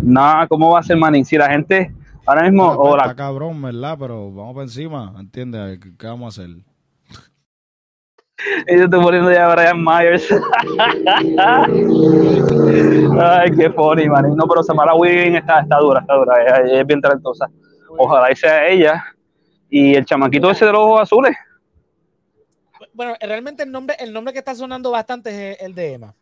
[SPEAKER 2] Nada, ¿cómo va a ser Manning? Si la gente ahora mismo,
[SPEAKER 3] Está,
[SPEAKER 2] o la-
[SPEAKER 3] está cabrón, ¿verdad? Pero vamos para encima, ¿entiendes? ¿Qué, qué vamos a hacer?
[SPEAKER 2] Yo estoy poniendo ya a Brian Myers. Ay, qué funny, Manning. No, pero Samara Weaving está, está dura, está dura. Ella, es bien talentosa. Ojalá y sea ella. Y el chamaquito ese de los ojos azules.
[SPEAKER 1] Bueno, realmente el nombre, el nombre que está sonando bastante es el de Emma.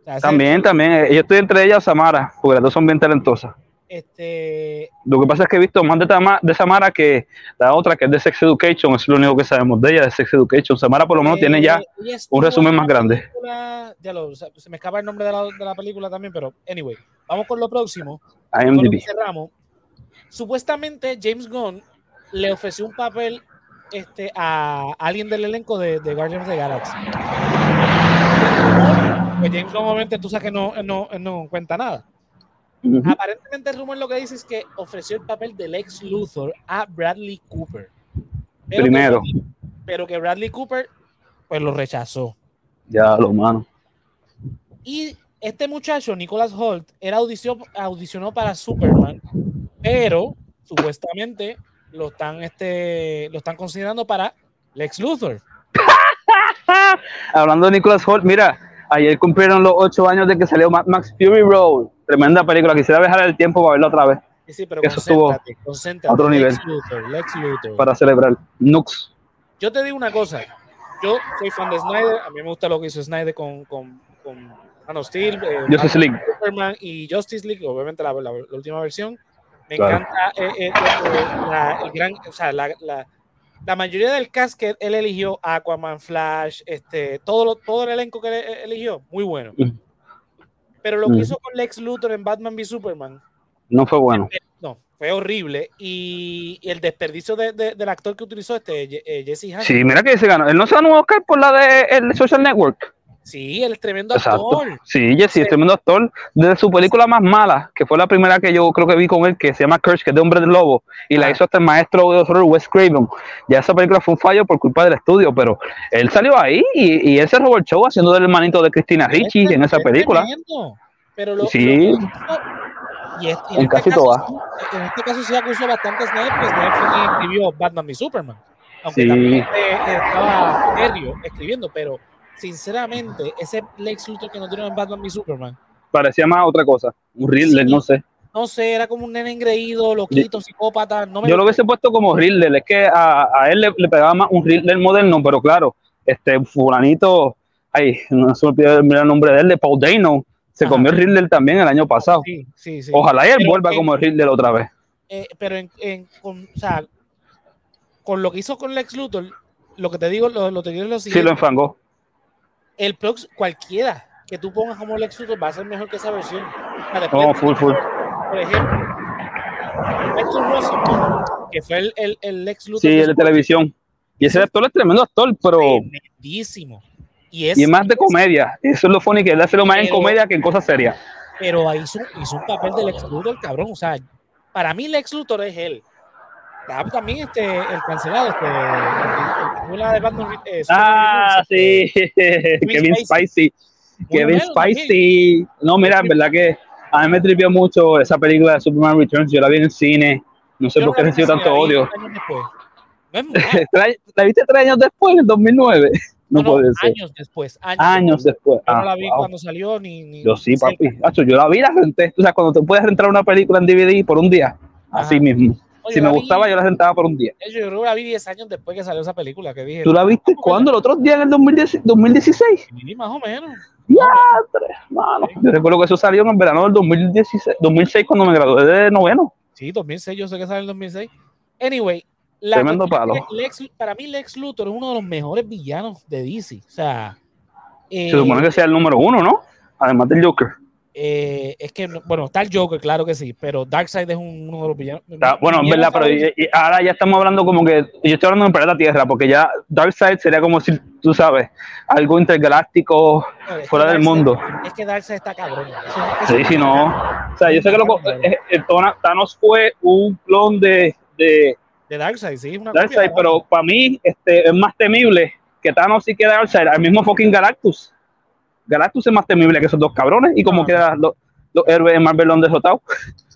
[SPEAKER 1] O sea, ese-
[SPEAKER 2] También, también. Yo estoy entre ellas y Samara, porque las dos son bien talentosas.
[SPEAKER 1] Este,
[SPEAKER 2] Lo que pasa es que he visto más de, Tama- de Samara que la otra, que es de Sex Education. Es lo único que sabemos de ella, de Sex Education. Samara por lo menos tiene ya
[SPEAKER 1] eh, ella estuvo
[SPEAKER 2] un resumen
[SPEAKER 1] en
[SPEAKER 2] más grande.
[SPEAKER 1] película- ya lo, se me escapa el nombre de la, de la película también, pero anyway, vamos con lo próximo.
[SPEAKER 2] IMDb.
[SPEAKER 1] cerramos. Supuestamente James Gunn le ofreció un papel este, a alguien del elenco de, de Guardians of the Galaxy. Pues James Gunn obviamente tú sabes que no, no, no cuenta nada. Aparentemente el rumor lo que dice es que ofreció el papel del ex Luthor a Bradley Cooper. Pero
[SPEAKER 2] Primero.
[SPEAKER 1] Que, pero que Bradley Cooper pues lo rechazó.
[SPEAKER 2] Ya, lo mano.
[SPEAKER 1] Y este muchacho, Nicholas Holt, era audicionó para Superman, pero supuestamente lo están, este, lo están considerando para Lex Luthor.
[SPEAKER 2] Hablando de Nicholas Holt, mira, ayer cumplieron los ocho años de que salió Max Fury Road. Tremenda película. Quisiera viajar el tiempo para verla otra vez,
[SPEAKER 1] Sí, sí, pero
[SPEAKER 2] Eso estuvo a otro
[SPEAKER 1] Lex
[SPEAKER 2] nivel.
[SPEAKER 1] Luthor, Lex Luthor.
[SPEAKER 2] para celebrar. Nux.
[SPEAKER 1] Yo te digo una cosa. Yo soy fan de Snyder. A mí me gusta lo que hizo Snyder con, con, con Man of Steel, eh,
[SPEAKER 2] Justice League.
[SPEAKER 1] Superman y Justice League, obviamente la, la- la última versión. Me encanta eh, eh, la, el gran, o sea, la, la, mayoría del cast que él eligió, Aquaman, Flash, este, todo, lo, todo el elenco que él eligió, muy bueno. Pero lo que hizo con Lex Luthor en Batman v Superman.
[SPEAKER 2] No fue bueno.
[SPEAKER 1] No, fue horrible. Y, y el desperdicio de, de, del actor que utilizó este, Jesse Hansen.
[SPEAKER 2] Sí, mira que se ganó. Él no se ganó un Oscar por la de el Social Network.
[SPEAKER 1] Sí, él es tremendo actor.
[SPEAKER 2] Sí, Jesse es tremendo actor. Desde su película más mala, que fue la primera que yo creo que vi con él, que se llama Curse, que es de Hombre del Lobo, y la hizo hasta el maestro de horror Wes Craven. Ya esa película fue un fallo por culpa del estudio, pero él salió ahí y, y él se robó el show haciendo del hermanito de Cristina Ricci en esa película.
[SPEAKER 1] Pero lo,
[SPEAKER 2] sí.
[SPEAKER 1] Lo, y, es, y en,
[SPEAKER 2] este casi
[SPEAKER 1] caso,
[SPEAKER 2] todas.
[SPEAKER 1] en este caso sí acusó bastante a Snyder, porque Snyder fue quien escribió Batman y Superman. Aunque
[SPEAKER 2] Sí.
[SPEAKER 1] también eh, estaba serio escribiendo, pero sinceramente, ese Lex Luthor que nos dieron en Batman y Superman,
[SPEAKER 2] Parecía más otra cosa. Un Riddler,
[SPEAKER 1] Sí.
[SPEAKER 2] no sé.
[SPEAKER 1] no sé, era como un nene engreído, loquito, psicópata. No me
[SPEAKER 2] Yo lo hubiese puesto como Riddler. Es que a, a él le, le pegaba más un Riddler moderno, pero claro, este fulanito, ay, no se me olvidó mirar el nombre de él, de Paul Dano. Se
[SPEAKER 1] Ajá.
[SPEAKER 2] comió el Riddler también el año pasado.
[SPEAKER 1] Sí, sí, sí.
[SPEAKER 2] Ojalá él
[SPEAKER 1] Pero
[SPEAKER 2] vuelva como el Riddler otra vez.
[SPEAKER 1] eh, pero en, en- con, o sea, con lo que hizo con Lex Luthor, lo que te digo, lo, lo que digo es lo
[SPEAKER 2] Sí,
[SPEAKER 1] siguiente.
[SPEAKER 2] lo enfangó.
[SPEAKER 1] El prox cualquiera que tú pongas como Lex Luthor va a ser mejor que esa versión.
[SPEAKER 2] No, full, full.
[SPEAKER 1] Por ejemplo, que fue el, el, el Lex Luthor.
[SPEAKER 2] Sí, el de televisión. Y ese actor es tremendo actor, pero.
[SPEAKER 1] tremendísimo. Y es,
[SPEAKER 2] Y más de comedia. Eso es lo funny, que él hace lo más en
[SPEAKER 1] Pero-
[SPEAKER 2] comedia que en cosas serias.
[SPEAKER 1] Pero ahí hizo, hizo un papel de Lex Luthor, cabrón. O sea, para mí Lex Luthor es él. También este, el cancelado, este, de Batman, eh,
[SPEAKER 2] Ah,
[SPEAKER 1] Returns,
[SPEAKER 2] sí. Kevin Spicy. Kevin. Spicy. No, mira, en verdad que a mí me tripió mucho esa película de Superman Returns. Yo la vi en el cine. No sé
[SPEAKER 1] Yo
[SPEAKER 2] por qué recibió tanto odio. ¿La viste tres años después, en el 2009? No,
[SPEAKER 1] No, no,
[SPEAKER 2] puede ser.
[SPEAKER 1] años después. Años,
[SPEAKER 2] Años después.
[SPEAKER 1] Yo
[SPEAKER 2] Ah,
[SPEAKER 1] no la vi
[SPEAKER 2] wow.
[SPEAKER 1] cuando salió ni. ni
[SPEAKER 2] Yo sí, papi. Acho, yo la vi, la renté. O sea, cuando te puedes rentar una película en DVD por un día. Así mismo.
[SPEAKER 1] Oye,
[SPEAKER 2] Si me
[SPEAKER 1] vi-
[SPEAKER 2] gustaba, yo la rentaba por un día.
[SPEAKER 1] Yo creo que la vi 10 años después que salió esa película que dije.
[SPEAKER 2] ¿Tú la viste cuándo? ¿El otro día en el 2010 2016?
[SPEAKER 1] Sí, más o menos.
[SPEAKER 2] Ya, tres, mano. Yo recuerdo que eso salió en el verano del 2016, 2006 cuando me gradué de noveno.
[SPEAKER 1] Sí, 2006, yo sé que sale en el 2006. Anyway, la
[SPEAKER 2] Tremendo palo.
[SPEAKER 1] Lex- para mí Lex Luthor es uno de los mejores villanos de DC. O sea, eh,
[SPEAKER 2] Se supone que sea el número uno, ¿no? Además del Joker.
[SPEAKER 1] Eh, es que, no- bueno, está el Joker, claro que sí, pero Darkseid es un- uno de los villanos.
[SPEAKER 2] Está- bueno, es verdad, pero
[SPEAKER 1] favorito.
[SPEAKER 2] y- y ahora ya estamos hablando como que. Yo estoy hablando de planeta Tierra, porque ya Darkseid sería como si, tú sabes, algo intergaláctico
[SPEAKER 1] No,
[SPEAKER 2] fuera del
[SPEAKER 1] Darkseid-
[SPEAKER 2] mundo.
[SPEAKER 1] Es que Darkseid está cabrón.
[SPEAKER 2] Sí, sí, no. O sea, yo sé que lo, eh, eh, Tona- Thanos fue un clon de, de
[SPEAKER 1] De Darkseid, sí, una
[SPEAKER 2] Darkseid,
[SPEAKER 1] copia,
[SPEAKER 2] pero para mí este, es más temible que Thanos y que Darkseid, al mismo fucking Galactus. Galactus es más temible que esos dos cabrones y como
[SPEAKER 1] Ah.
[SPEAKER 2] que los, los héroes de Marvel lo han derrotado.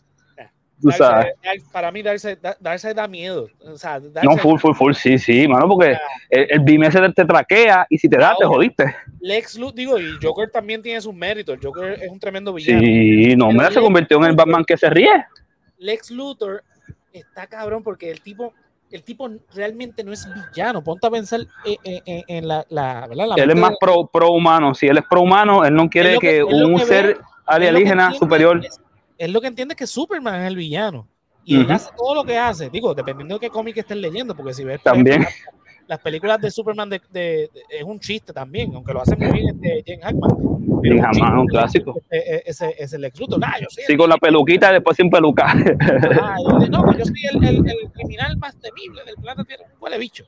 [SPEAKER 2] Tú sabes.
[SPEAKER 1] Para mí Darkseid, Da- Darkseid da miedo. O sea,
[SPEAKER 2] No, full, full, full, sí, sí, mano, porque el, el ese te traquea y si te da, te jodiste.
[SPEAKER 1] Lex Luthor, digo, y Joker también tiene sus méritos. Joker es un tremendo villano.
[SPEAKER 2] Sí, no, me se convirtió en el Batman que se ríe.
[SPEAKER 1] Lex Luthor está cabrón porque el tipo, el tipo realmente no es villano. Ponte a pensar eh, eh, eh, en la, la,
[SPEAKER 2] Él es más pro, pro humano. Si él es pro humano, él no quiere
[SPEAKER 1] que-
[SPEAKER 2] que,
[SPEAKER 1] es
[SPEAKER 2] un
[SPEAKER 1] que
[SPEAKER 2] ser
[SPEAKER 1] ve, es
[SPEAKER 2] alienígena superior.
[SPEAKER 1] Es, es lo que entiende que Superman es el villano. Y él hace todo lo que hace. Digo, dependiendo de qué cómic estés leyendo, porque si ves
[SPEAKER 2] También.
[SPEAKER 1] ejemplo, las, las películas de Superman de, de- de- es un chiste también, aunque lo hace muy bien este Jen Hackman. Pero es un
[SPEAKER 2] clásico.
[SPEAKER 1] Ese, ese, ese Lex Luthor. Nah, yo soy
[SPEAKER 2] Sí,
[SPEAKER 1] el
[SPEAKER 2] con la peluquita y después sin peluca.
[SPEAKER 1] Ah, no, pues yo soy el, el, el criminal más temible del planeta Tierra. Huele bicho.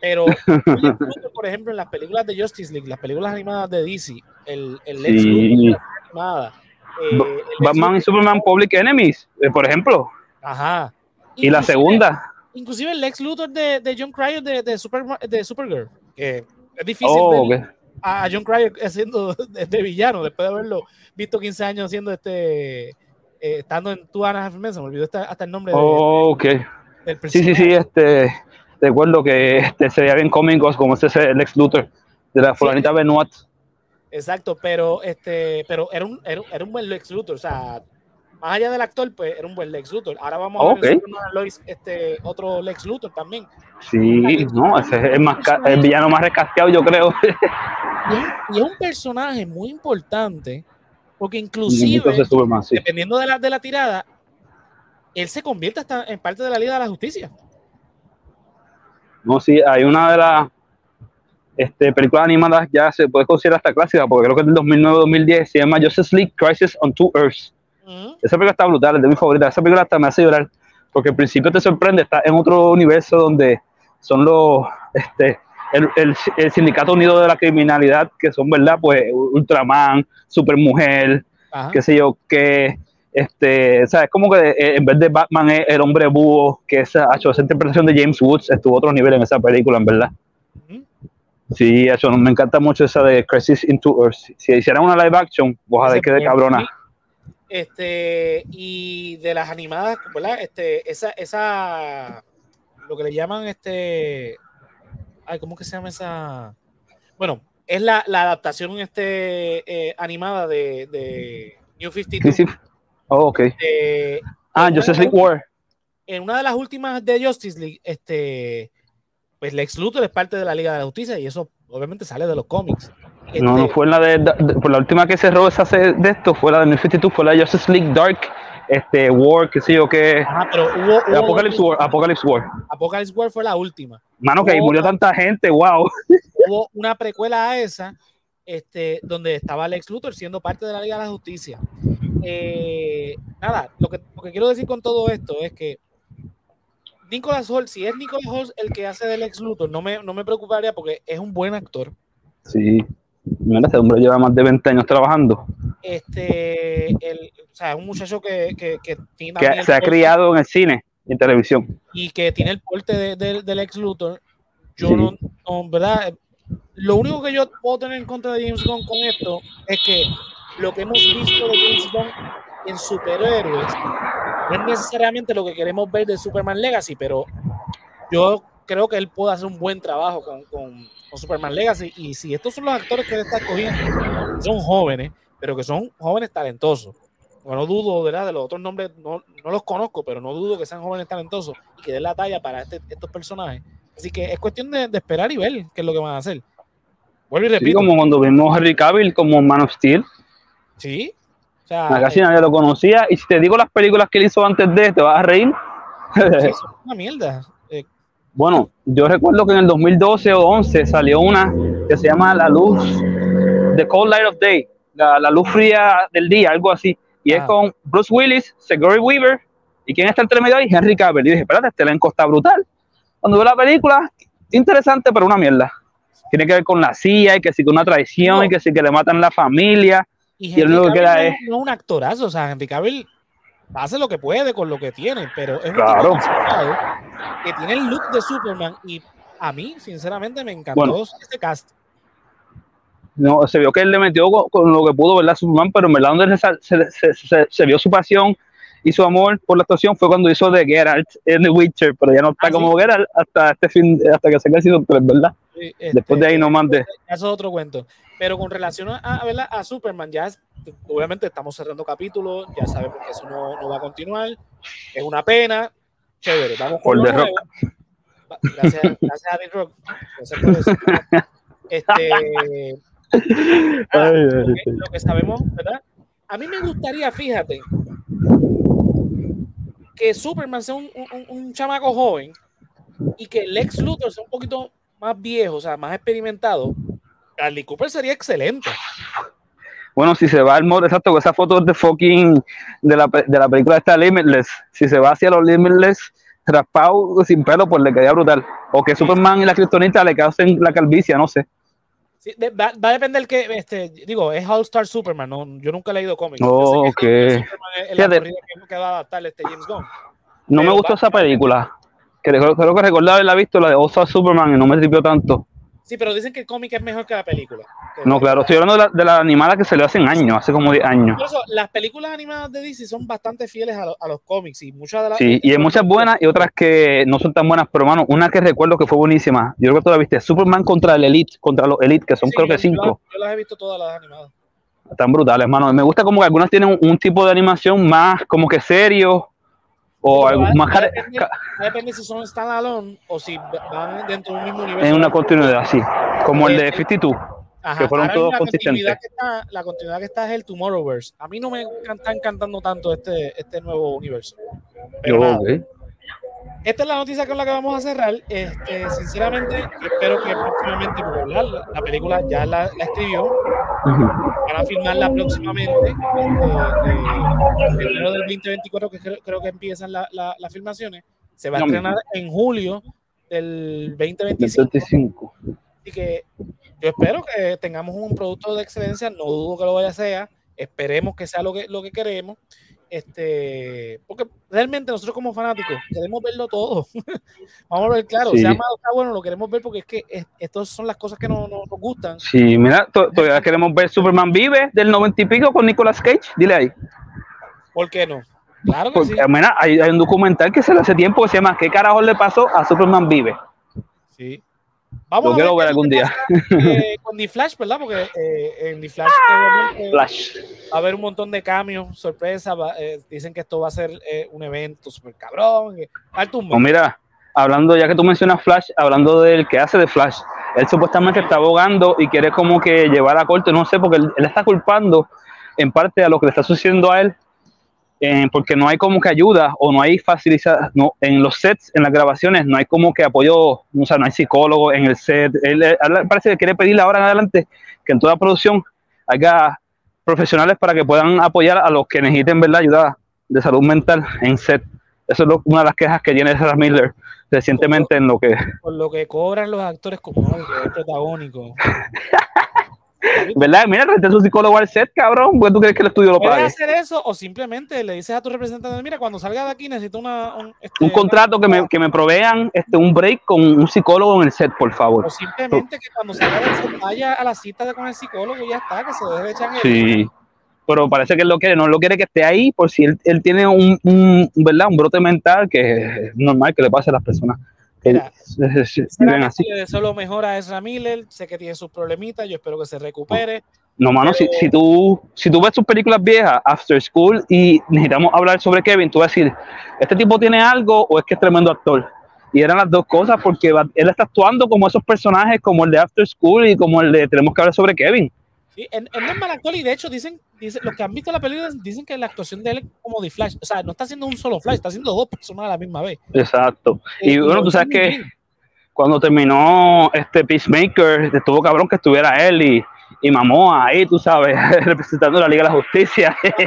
[SPEAKER 1] Pero, Luthor, por ejemplo, en las películas de Justice League, las películas animadas de DC, el, el Lex
[SPEAKER 2] Sí.
[SPEAKER 1] Luthor animada, eh, el
[SPEAKER 2] Batman y
[SPEAKER 1] Luthor-
[SPEAKER 2] Superman Public Enemies, eh, por ejemplo.
[SPEAKER 1] Ajá.
[SPEAKER 2] Y la segunda.
[SPEAKER 1] Inclusive el Lex Luthor de, de John Cryer de, de, Super, de Supergirl, que es difícil
[SPEAKER 2] Oh,
[SPEAKER 1] ver
[SPEAKER 2] ok.
[SPEAKER 1] a John Cryer haciendo de, de villano, después de haberlo visto 15 años haciendo este... eh, estando en Two and a Half Men, se me olvidó hasta, hasta el nombre de-
[SPEAKER 2] Oh, ok.
[SPEAKER 1] del
[SPEAKER 2] Sí, sí, sí, este, recuerdo que este, se veía bien cómicos como ese ese Lex Luthor de la fulanita Benoit.
[SPEAKER 1] Exacto, pero este, pero era un, era, era un buen Lex Luthor, o sea, más allá del actor, pues era un buen Lex Luthor. Ahora vamos a ver. Superman Lois, este otro Lex Luthor también.
[SPEAKER 2] Sí, no, ese es el, más el villano más rescateado, yo creo.
[SPEAKER 1] Y es, y es un personaje muy importante, porque inclusive,
[SPEAKER 2] sí.
[SPEAKER 1] dependiendo de la, de la tirada, él se convierte hasta en parte de la Liga de la Justicia.
[SPEAKER 2] No, sí, hay una de las este, películas animadas ya se puede considerar hasta clásica, porque creo que es del 2009-2010, se llama Justice League Crisis on Two Earths. Esa película está brutal, es de mi favorita. Esa película hasta me hace llorar, porque al principio te sorprende, está en otro universo donde son los, este, el, el, Sindicato Unido de la Criminalidad, que son, ¿verdad? Pues Ultraman, Supermujer, qué sé yo, que, este, ¿sabes? Como que eh, en vez de Batman es el hombre búho, que esa, esa interpretación de James Woods estuvo a otro nivel en esa película, en verdad. Sí, eso me encanta mucho esa de Crisis into Earth. Si hicieran una live action, ojalá que de cabrona.
[SPEAKER 1] Este, y de las animadas, ¿verdad? Este, esa, esa, lo que le llaman este, ay, ¿cómo que se llama esa? Bueno, es la, la adaptación este, eh, animada de, de, New 52.
[SPEAKER 2] Oh, ok.
[SPEAKER 1] Este,
[SPEAKER 2] ah, Justice League War.
[SPEAKER 1] En una de las últimas de Justice League, este, pues Lex Luthor es parte de la Liga de la Justicia y eso obviamente sale de los cómics.
[SPEAKER 2] No, no este, fue la de, por la última que cerró esa de esto, fue la de New 52, fue la de Justice League Dark, este War, qué sé yo qué.
[SPEAKER 1] Ajá, pero hubo,
[SPEAKER 2] Apocalypse War, Apocalypse War.
[SPEAKER 1] Apocalypse War fue la última.
[SPEAKER 2] Mano, que ahí murió tanta gente, wow.
[SPEAKER 1] Hubo una precuela a esa, este, donde estaba Lex Luthor siendo parte de la Liga de la Justicia. Eh, nada, lo que, lo que quiero decir con todo esto es que Nicolas Holt, si es Nicolas Holt el que hace del ex Luthor, no me, no me preocuparía porque es un buen actor.
[SPEAKER 2] Sí, mira, este hombre lleva más de 20 años trabajando.
[SPEAKER 1] Este, el, o sea, es un muchacho que, que, que,
[SPEAKER 2] que se ha criado en el cine y en televisión.
[SPEAKER 1] Y que tiene el porte del ex Luthor. Yo no, no, ¿verdad? Lo único que yo puedo tener en contra de James Gunn con esto es que lo que hemos visto de James Gunn en superhéroes no es necesariamente lo que queremos ver de Superman Legacy, pero yo creo que él puede hacer un buen trabajo con, con, Superman Legacy. Y si estos son los actores que él está escogiendo, son jóvenes, pero que son jóvenes talentosos. Bueno, no dudo ¿verdad? de los otros nombres, no, no, los conozco, pero no dudo que sean jóvenes talentosos y que den la talla para este, estos personajes. Así que es cuestión de, de, esperar y ver qué es lo que van a hacer.
[SPEAKER 2] Vuelvo y repito. Sí, como cuando vimos a Henry Cavill como Man of Steel.
[SPEAKER 1] Sí,
[SPEAKER 2] casi nadie lo conocía. Y si te digo las películas que él hizo antes de, te vas a reír.
[SPEAKER 1] es una mierda.
[SPEAKER 2] Bueno, yo recuerdo que en el 2012 o 11 salió una que se llama La Luz, The Cold Light of Day, la, la luz fría del día, algo así. Y es ah. con Bruce Willis, Sigourney Weaver, ¿y quién está entre medio ahí? Henry Cavill. Y dije, espérate, este elenco está brutal. Cuando veo la película, interesante, pero una mierda. Tiene que ver con la CIA y que sí con una traición y que sí que le matan la familia
[SPEAKER 1] y, el nuevo que queda es... no es un actorazo, o sea, Henry Cavill hace lo que puede con lo que tiene, pero es un
[SPEAKER 2] claro.
[SPEAKER 1] que tiene el look de Superman y a mí, sinceramente, me encantó este cast.
[SPEAKER 2] No, se vio que él le metió con, lo que pudo, ¿verdad? Superman, pero en verdad donde se, se, se, vio su pasión y su amor por la actuación fue cuando hizo de Geralt en The Witcher, pero ya no está ah, como Geralt hasta este fin, hasta que se ha sido ¿verdad? Después de ahí no mande.
[SPEAKER 1] Eso es otro cuento. Pero con relación a, a, Superman, ya obviamente estamos cerrando capítulos, ya sabemos que eso no, no va a continuar. Es una pena. Chévere, vamos con
[SPEAKER 2] por Rock.
[SPEAKER 1] Gracias, gracias a The Rock. Este, lo, que, sabemos, ¿verdad? A mí me gustaría, fíjate, que Superman sea un, un, un chamaco joven y que Lex Luthor sea un poquito más viejo, o sea, más experimentado, Carly Cooper sería excelente.
[SPEAKER 2] Bueno, si se va al modo exacto, esa foto de fucking de la, de la película esta Limitless, si se va hacia los Limitless, raspado sin pelo, pues le quedaría brutal. O que Superman y la Kryptonita le causen la calvicie, no sé.
[SPEAKER 1] Sí, va, va, a depender que, este, digo, es All Star Superman, no, yo nunca he leído cómics.
[SPEAKER 2] Oh, ok.
[SPEAKER 1] Es la que, que va a adaptar este James Gunn.
[SPEAKER 2] No me gustó esa película. Creo, creo que recordaba haberla visto, la de All Star Superman, y no me tripió tanto.
[SPEAKER 1] Sí, pero dicen que el cómic es mejor que la película.
[SPEAKER 2] No, claro, estoy hablando de la, de la animada que se le hace en años, hace como 10 años.
[SPEAKER 1] Por eso, las películas animadas de DC son bastante fieles a, a los cómics y muchas de las.
[SPEAKER 2] Sí, y hay muchas buenas y otras que no son tan buenas, pero hermano, una que recuerdo que fue buenísima, yo creo que tú la viste, Superman contra el Elite, contra los Elite, que son creo que cinco.
[SPEAKER 1] yo las he visto todas las animadas.
[SPEAKER 2] Están brutales, hermano. Me gusta como que algunas tienen un, un tipo de animación más como que serio, o algo más
[SPEAKER 1] depende, depende, si son standalone o si van dentro del mismo universo.
[SPEAKER 2] En una continuidad, sí. Como el de 52. que fueron todos consistentes.
[SPEAKER 1] la continuidad que está es el Tomorrowverse. A mí no me está encantando tanto este, este nuevo universo. Pero
[SPEAKER 2] Yo,
[SPEAKER 1] esta es la noticia con la que vamos a cerrar. Este, sinceramente, espero que próximamente, la, la película ya la, la escribió,
[SPEAKER 2] Ujú.
[SPEAKER 1] van a filmarla próximamente, este, eh, en enero del 2024, que creo, creo que empiezan la- la- las filmaciones. Se va a estrenar en julio del 2025.
[SPEAKER 2] 25.
[SPEAKER 1] Así que yo espero que tengamos un producto de excelencia, no dudo que lo vaya a ser, esperemos que sea lo que, lo que queremos, este, porque realmente nosotros como fanáticos queremos verlo todo. Vamos a ver, claro,
[SPEAKER 2] Sí.
[SPEAKER 1] sea malo, está bueno, lo queremos ver porque es que es- estas son las cosas que no, no- nos gustan.
[SPEAKER 2] Sí, mira, to- todavía queremos ver Superman Vive del 90 y pico con Nicolas Cage. Dile ahí.
[SPEAKER 1] ¿Por qué no? Claro que
[SPEAKER 2] Porque,
[SPEAKER 1] sí.
[SPEAKER 2] mira, hay, hay un documental que se le hace tiempo que se llama ¿Qué carajo le pasó a Superman Vive?
[SPEAKER 1] sí. Vamos
[SPEAKER 2] Lo
[SPEAKER 1] a
[SPEAKER 2] ver algún día.
[SPEAKER 1] eh, con The Flash, ¿verdad? Porque eh, en The Flash obviamente,
[SPEAKER 2] Flash.
[SPEAKER 1] va a haber un montón de cambios, sorpresas. va- eh, dicen que esto va a ser eh, un evento súper cabrón. mes.
[SPEAKER 2] Pues mira, hablando, ya que tú mencionas Flash, hablando del que hace de Flash, él supuestamente está abogando y quiere como que llevar a corte, no sé, porque él, él está culpando en parte a lo que le está sucediendo a él, eh, porque no hay como que ayuda o no hay facilidad, no, en los sets, en las grabaciones, no hay como que apoyo, o sea, no hay psicólogo en el set. Él, él parece que quiere pedirle ahora en adelante que en toda producción haya profesionales para que puedan apoyar a los que necesiten ¿verdad? ayuda de salud mental en set. Eso es lo- una de las quejas que tiene Sarah Miller recientemente en lo que...
[SPEAKER 1] por lo que cobran los actores como el rol protagónico.
[SPEAKER 2] ¿Verdad? Mira, rete su psicólogo al set, cabrón. ¿Por qué tú crees que el estudio lo pague?
[SPEAKER 1] hacer eso o simplemente le dices a tu representante, mira, cuando salga de aquí necesito una, un, este,
[SPEAKER 2] Un contrato que me, que me provean este, un break con un psicólogo en el set, por favor.
[SPEAKER 1] O simplemente que cuando salga del set vaya a la cita de- con el psicólogo y ya está, que se deje de echar
[SPEAKER 2] Sí. Pero parece que él lo quiere, no lo quiere que esté ahí por si él, él tiene un, un, ¿verdad? un brote mental que es normal que le pase a las personas
[SPEAKER 1] Mira,
[SPEAKER 2] se- se- se viven así.
[SPEAKER 1] Le deseo lo mejor a Ezra Miller, sé que tiene sus problemitas, yo espero que se recupere.
[SPEAKER 2] No, mano, si, si, tú, si tú ves sus películas viejas, After School, y necesitamos hablar sobre Kevin, tú vas a decir, ¿este tipo tiene algo o es que es tremendo actor? Y eran las dos cosas porque él está actuando como esos personajes, como el de After School y como el de Tenemos que hablar sobre Kevin.
[SPEAKER 1] Él, él no es mal actor y de hecho dicen, dicen, los que han visto la película dicen que la actuación de él es como de Flash, o sea, no está haciendo un solo Flash, está haciendo dos personas a la misma vez.
[SPEAKER 2] Exacto. Y
[SPEAKER 1] Eh,
[SPEAKER 2] bueno, tú sabes que
[SPEAKER 1] bien.
[SPEAKER 2] cuando terminó este Peacemaker, estuvo cabrón que estuviera él y, y Mamoa ahí, tú sabes, representando la Liga de la Justicia.
[SPEAKER 1] Él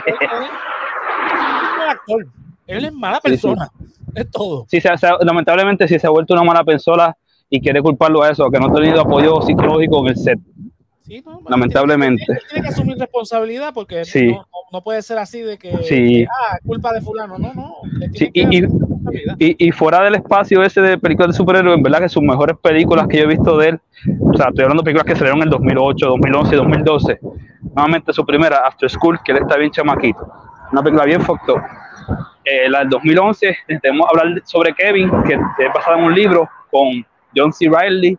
[SPEAKER 1] es mal actor, él es mala
[SPEAKER 2] Sí, sí.
[SPEAKER 1] persona, es todo.
[SPEAKER 2] sí, se- se- lamentablemente sí se ha vuelto una mala persona y quiere culparlo a eso, que no ha tenido apoyo psicológico en el set.
[SPEAKER 1] Sí, no,
[SPEAKER 2] Lamentablemente.
[SPEAKER 1] Tiene, tiene que asumir responsabilidad porque
[SPEAKER 2] Sí.
[SPEAKER 1] no, no- puede ser así de que,
[SPEAKER 2] Sí.
[SPEAKER 1] ah, culpa de fulano, no, no.
[SPEAKER 2] Sí, y- y-. Y, y fuera del espacio ese de películas de superhéroes, en verdad que sus mejores películas que yo he visto de él, o sea, estoy hablando de películas que salieron en el 2008, 2011, 2012. Nuevamente su primera, After School, que él está bien chamaquito. Una película bien fucked. Eh, la del 2011, tenemos que hablar sobre Kevin, que es basada en un libro con John C. Riley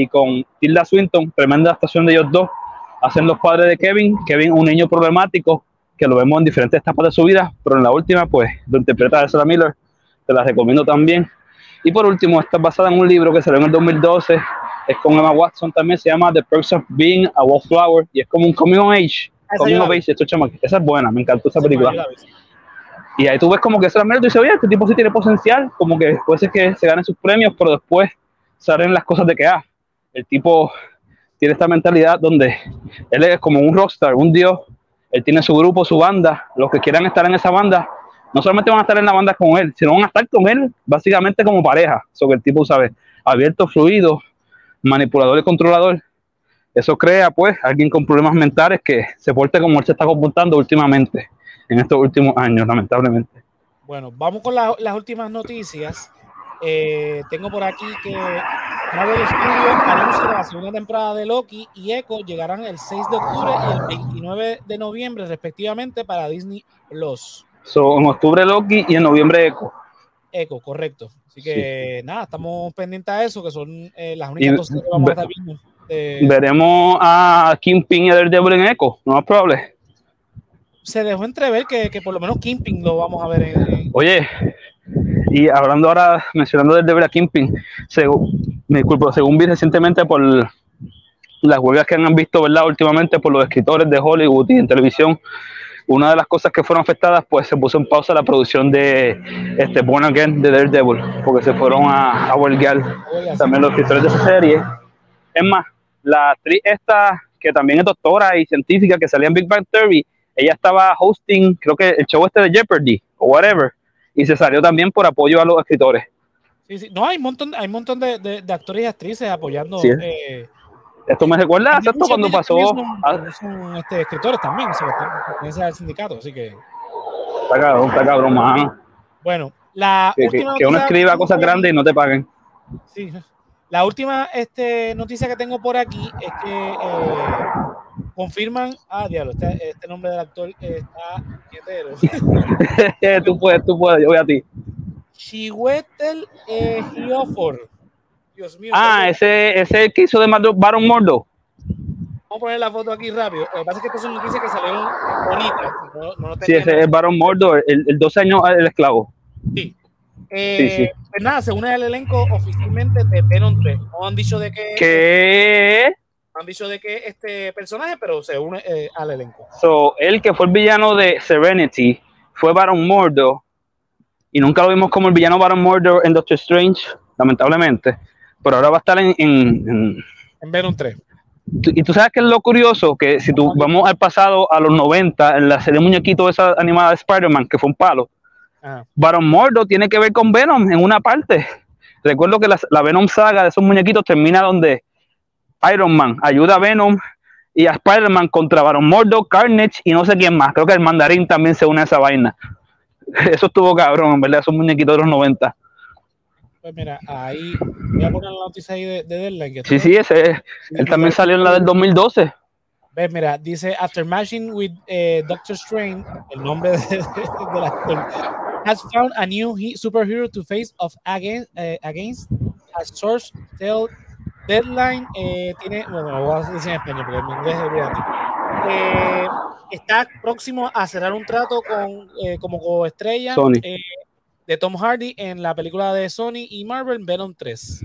[SPEAKER 2] y con Tilda Swinton, tremenda adaptación de ellos dos. Hacen los padres de Kevin, Kevin un niño problemático, que lo vemos en diferentes etapas de su vida, pero en la última, pues, lo interpreta Ezra Miller, te la recomiendo también. Y por último, está basada en un libro que salió en el 2012, es con Emma Watson también, se llama The Perks of Being a Wallflower, y es como un coming of age,
[SPEAKER 1] Ah, esa
[SPEAKER 2] coming of age, esto chama- esa es buena, me encantó esa película. Y ahí tú ves como que Ezra Miller, tú dices, oye, este tipo sí tiene potencial, como que puede ser que se gane sus premios, pero después salen las cosas de que, ah, el tipo tiene esta mentalidad donde él es como un rockstar, un dios, él tiene su grupo, su banda, los que quieran estar en esa banda, no solamente van a estar en la banda con él, sino van a estar con él básicamente como pareja, eso que el tipo sabe, abierto, fluido, manipulador y controlador. Eso crea, pues, alguien con problemas mentales que se porte como él se está comportando últimamente, en estos últimos años, lamentablemente.
[SPEAKER 1] Bueno, vamos con la- las últimas noticias. Eh, tengo por aquí que Marvel Studios anuncia la segunda temporada de Loki y Echo llegarán el 6 de octubre y el 29 de noviembre respectivamente para Disney Plus.
[SPEAKER 2] So, en octubre Loki y en noviembre Echo.
[SPEAKER 1] Echo, correcto. Así
[SPEAKER 2] Sí,
[SPEAKER 1] que nada, estamos pendientes a eso, que son eh, las únicas
[SPEAKER 2] Y
[SPEAKER 1] dos que vamos a estar viendo. Eh,
[SPEAKER 2] Veremos a Kingpin y a Daredevil en Echo, no más probable.
[SPEAKER 1] se dejó entrever que, que por lo menos Kingpin lo vamos a ver en, en-
[SPEAKER 2] Oye, y hablando ahora, mencionando Daredevil a Kingpin, según, me disculpo, según vi recientemente por las huelgas que han visto, ¿verdad? Últimamente por los escritores de Hollywood y en televisión, una de las cosas que fueron afectadas, pues se puso en pausa la producción de este Born Again de Daredevil, porque se fueron a, a huelgar también los escritores de esa serie. Es más, la actriz esta, que también es doctora y científica, que salía en Big Bang Theory, ella estaba hosting, creo que el show este de Jeopardy, o whatever, y se salió también por apoyo a los escritores.
[SPEAKER 1] Sí, sí. No, hay un montón, hay un montón de, de, de actores y actrices apoyando.
[SPEAKER 2] Sí.
[SPEAKER 1] Eh,
[SPEAKER 2] Esto me recuerda a esto cuando pasó. a-
[SPEAKER 1] Son, este, escritores también, pertenecen al sindicato, así que.
[SPEAKER 2] Está cabrón, está cabrón, mano.
[SPEAKER 1] Bueno, la
[SPEAKER 2] Que, que-
[SPEAKER 1] última
[SPEAKER 2] que uno escriba cosas grandes y no te paguen.
[SPEAKER 1] sí. La última este, noticia que tengo por aquí es que eh, confirman. Ah, diablo, este, este nombre del actor está quietero.
[SPEAKER 2] tú puedes, tú puedes, yo voy a ti.
[SPEAKER 1] Chiwetel eh, Ejiofor. Dios mío.
[SPEAKER 2] Ah,
[SPEAKER 1] ¿qué-
[SPEAKER 2] ese, ese que hizo de Baron Mordo.
[SPEAKER 1] Vamos a poner la foto aquí rápido. Lo que pasa es que estas son noticias que salieron bonitas. No, no lo
[SPEAKER 2] Sí, ese es Baron Mordo, el, el 12 años el esclavo.
[SPEAKER 1] Sí. Eh,
[SPEAKER 2] Sí, sí.
[SPEAKER 1] Pues nada, se une al elenco oficialmente de Venom 3. No han dicho de qué,
[SPEAKER 2] Que
[SPEAKER 1] no han dicho de qué este personaje, pero se une eh, al elenco.
[SPEAKER 2] so, él que fue el villano de Serenity fue Baron Mordo y nunca lo vimos como el villano Baron Mordo en Doctor Strange, lamentablemente. Pero ahora va a estar en, en- en-
[SPEAKER 1] En Venom 3.
[SPEAKER 2] tú- Y tú sabes que es lo curioso, que si tú vamos al pasado, a los 90, en la serie muñequito esa animada de Spider-Man, que fue un palo,
[SPEAKER 1] Ajá.
[SPEAKER 2] Baron Mordo tiene que ver con Venom en una parte. Recuerdo que la, la Venom saga de esos muñequitos termina donde Iron Man ayuda a Venom y a Spider-Man contra Baron Mordo, Carnage y no sé quién más. Creo que el mandarín también se une a esa vaina. Eso estuvo cabrón, en verdad, esos muñequitos de los 90.
[SPEAKER 1] Pues mira, ahí voy a poner la noticia ahí de, de Deadline. Que
[SPEAKER 2] Sí, sí, ese, él también salió en la del 2012.
[SPEAKER 1] Ves, mira, dice After matching with eh, Doctor Strange, el nombre de, de- del actor, has found a new he- superhero to face off against, eh, against a source tell deadline. eh, tiene, bueno, lo voy a decir en español porque en inglés olvídate. Eh, está próximo a cerrar un trato con como coestrella de Tom Hardy en la película de Sony y Marvel Venom 3.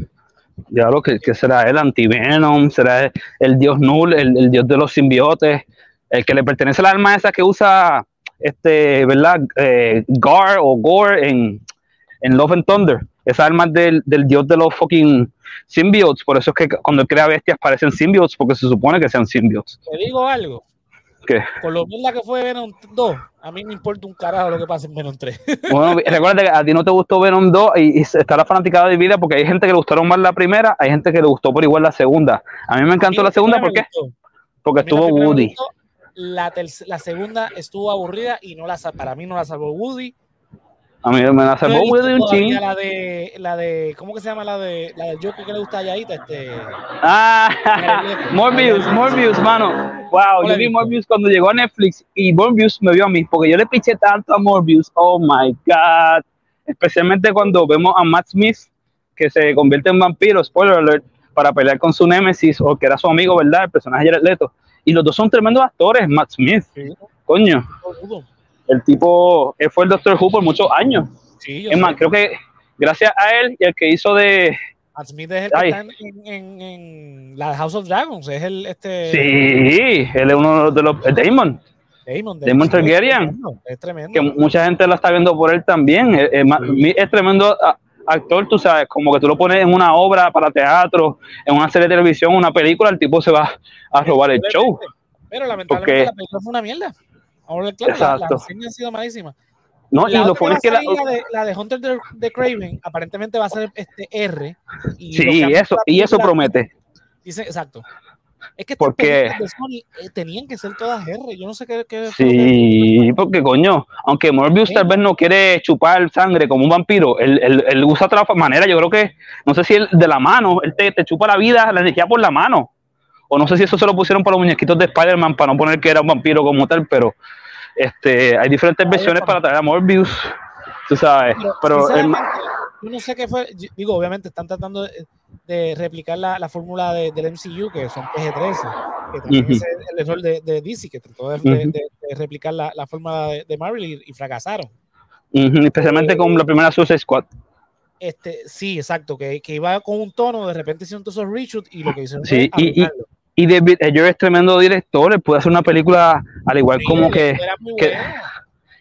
[SPEAKER 2] Ya lo que, que será el antivenom, será el, dios Null, el, el dios de los simbiotes, el que le pertenece al alma esa que usa este, ¿verdad? Eh, Gar o Gore en, en Love and Thunder. Esa alma es del, del dios de los fucking symbiotes. Por eso es que cuando crea bestias parecen symbiotes, porque se supone que sean symbiotes.
[SPEAKER 1] Te digo algo,
[SPEAKER 2] ¿Qué?
[SPEAKER 1] con lo mierda que fue Venom 2, a mí me importa un carajo lo que pase en Venom 3.
[SPEAKER 2] Bueno, recuerda que a ti no te gustó Venom 2 y, y está la fanaticada dividida porque hay gente que le gustaron más la primera, hay gente que le gustó por igual la segunda. A mí me encantó la segunda, ¿por qué? Porque
[SPEAKER 1] la
[SPEAKER 2] estuvo Woody.
[SPEAKER 1] gustó, La, la segunda estuvo aburrida y no la para mí no la salvó Woody.
[SPEAKER 2] A mí me la
[SPEAKER 1] No
[SPEAKER 2] Woody un ching.
[SPEAKER 1] La de, la de, ¿cómo que se llama la de, la del Joker que le gusta a Yaita? Este,
[SPEAKER 2] Ah, Morbius, Morbius, mano. Wow, yo vi. Morbius cuando llegó a Netflix y Morbius me vio a mí porque yo le piché tanto a Morbius. Oh my God. Especialmente cuando vemos a Matt Smith que se convierte en vampiro, spoiler alert, para pelear con su némesis o que era su amigo, ¿verdad? El personaje Jared Leto. Y los dos son tremendos actores, Matt Smith.
[SPEAKER 1] Sí.
[SPEAKER 2] Coño. El tipo, él fue el Doctor Who por muchos años.
[SPEAKER 1] Sí, yo
[SPEAKER 2] Es más, creo que gracias a él y el que hizo de,
[SPEAKER 1] Matt Smith es el que está en, en, en la House of Dragons, es el este
[SPEAKER 2] Sí, él es uno de los. es Damon,
[SPEAKER 1] Damon, de-
[SPEAKER 2] Damon Targaryen.
[SPEAKER 1] Es tremendo. Es tremendo.
[SPEAKER 2] que mucha gente la está viendo por él también. Es, tremendo actor, tú sabes, como que tú lo pones en una obra para teatro, en una serie de televisión, una película, el tipo se va a robar el show.
[SPEAKER 1] Pero lamentablemente
[SPEAKER 2] Porque-
[SPEAKER 1] la película fue una mierda. Ahora, claro, la- reseñas han sido malísimas.
[SPEAKER 2] No, y
[SPEAKER 1] La
[SPEAKER 2] lo pones
[SPEAKER 1] que
[SPEAKER 2] la,
[SPEAKER 1] la, de, la de Hunter de, de Craven aparentemente va a ser este R. Y
[SPEAKER 2] sí, eso,
[SPEAKER 1] la
[SPEAKER 2] y eso promete.
[SPEAKER 1] Dice, exacto. Es que
[SPEAKER 2] Porque-
[SPEAKER 1] de Sony eh, tenían que ser todas R. Yo no sé qué. qué
[SPEAKER 2] Sí, porque coño, aunque Morbius tal vez no quiere chupar sangre como un vampiro, él, él- él usa otra manera, yo creo que, no sé si él de la mano, él te, te chupa la vida, la energía por la mano, o no sé si eso se lo pusieron para los muñequitos de Spider-Man para no poner que era un vampiro como tal, pero este, hay diferentes versiones para traer a Morbius, tú sabes, pero el
[SPEAKER 1] sinceramente, yo no sé qué fue. Digo, obviamente están tratando de, de replicar la, la fórmula de- del MCU, que son PG-13, que también
[SPEAKER 2] Ujú.
[SPEAKER 1] es el, error de, de DC, que trató de, de- de replicar la, la fórmula de, de Marvel y, y fracasaron.
[SPEAKER 2] ujú, especialmente con la primera Suicide Squad.
[SPEAKER 1] Este, sí, exacto, que, que iba con un tono, de repente hicieron todos esos reshoots y lo que hicieron
[SPEAKER 2] Sí,
[SPEAKER 1] fue
[SPEAKER 2] y-. Y David Ayer es tremendo director, él puede hacer una película al igual
[SPEAKER 1] Sí,
[SPEAKER 2] como que, que,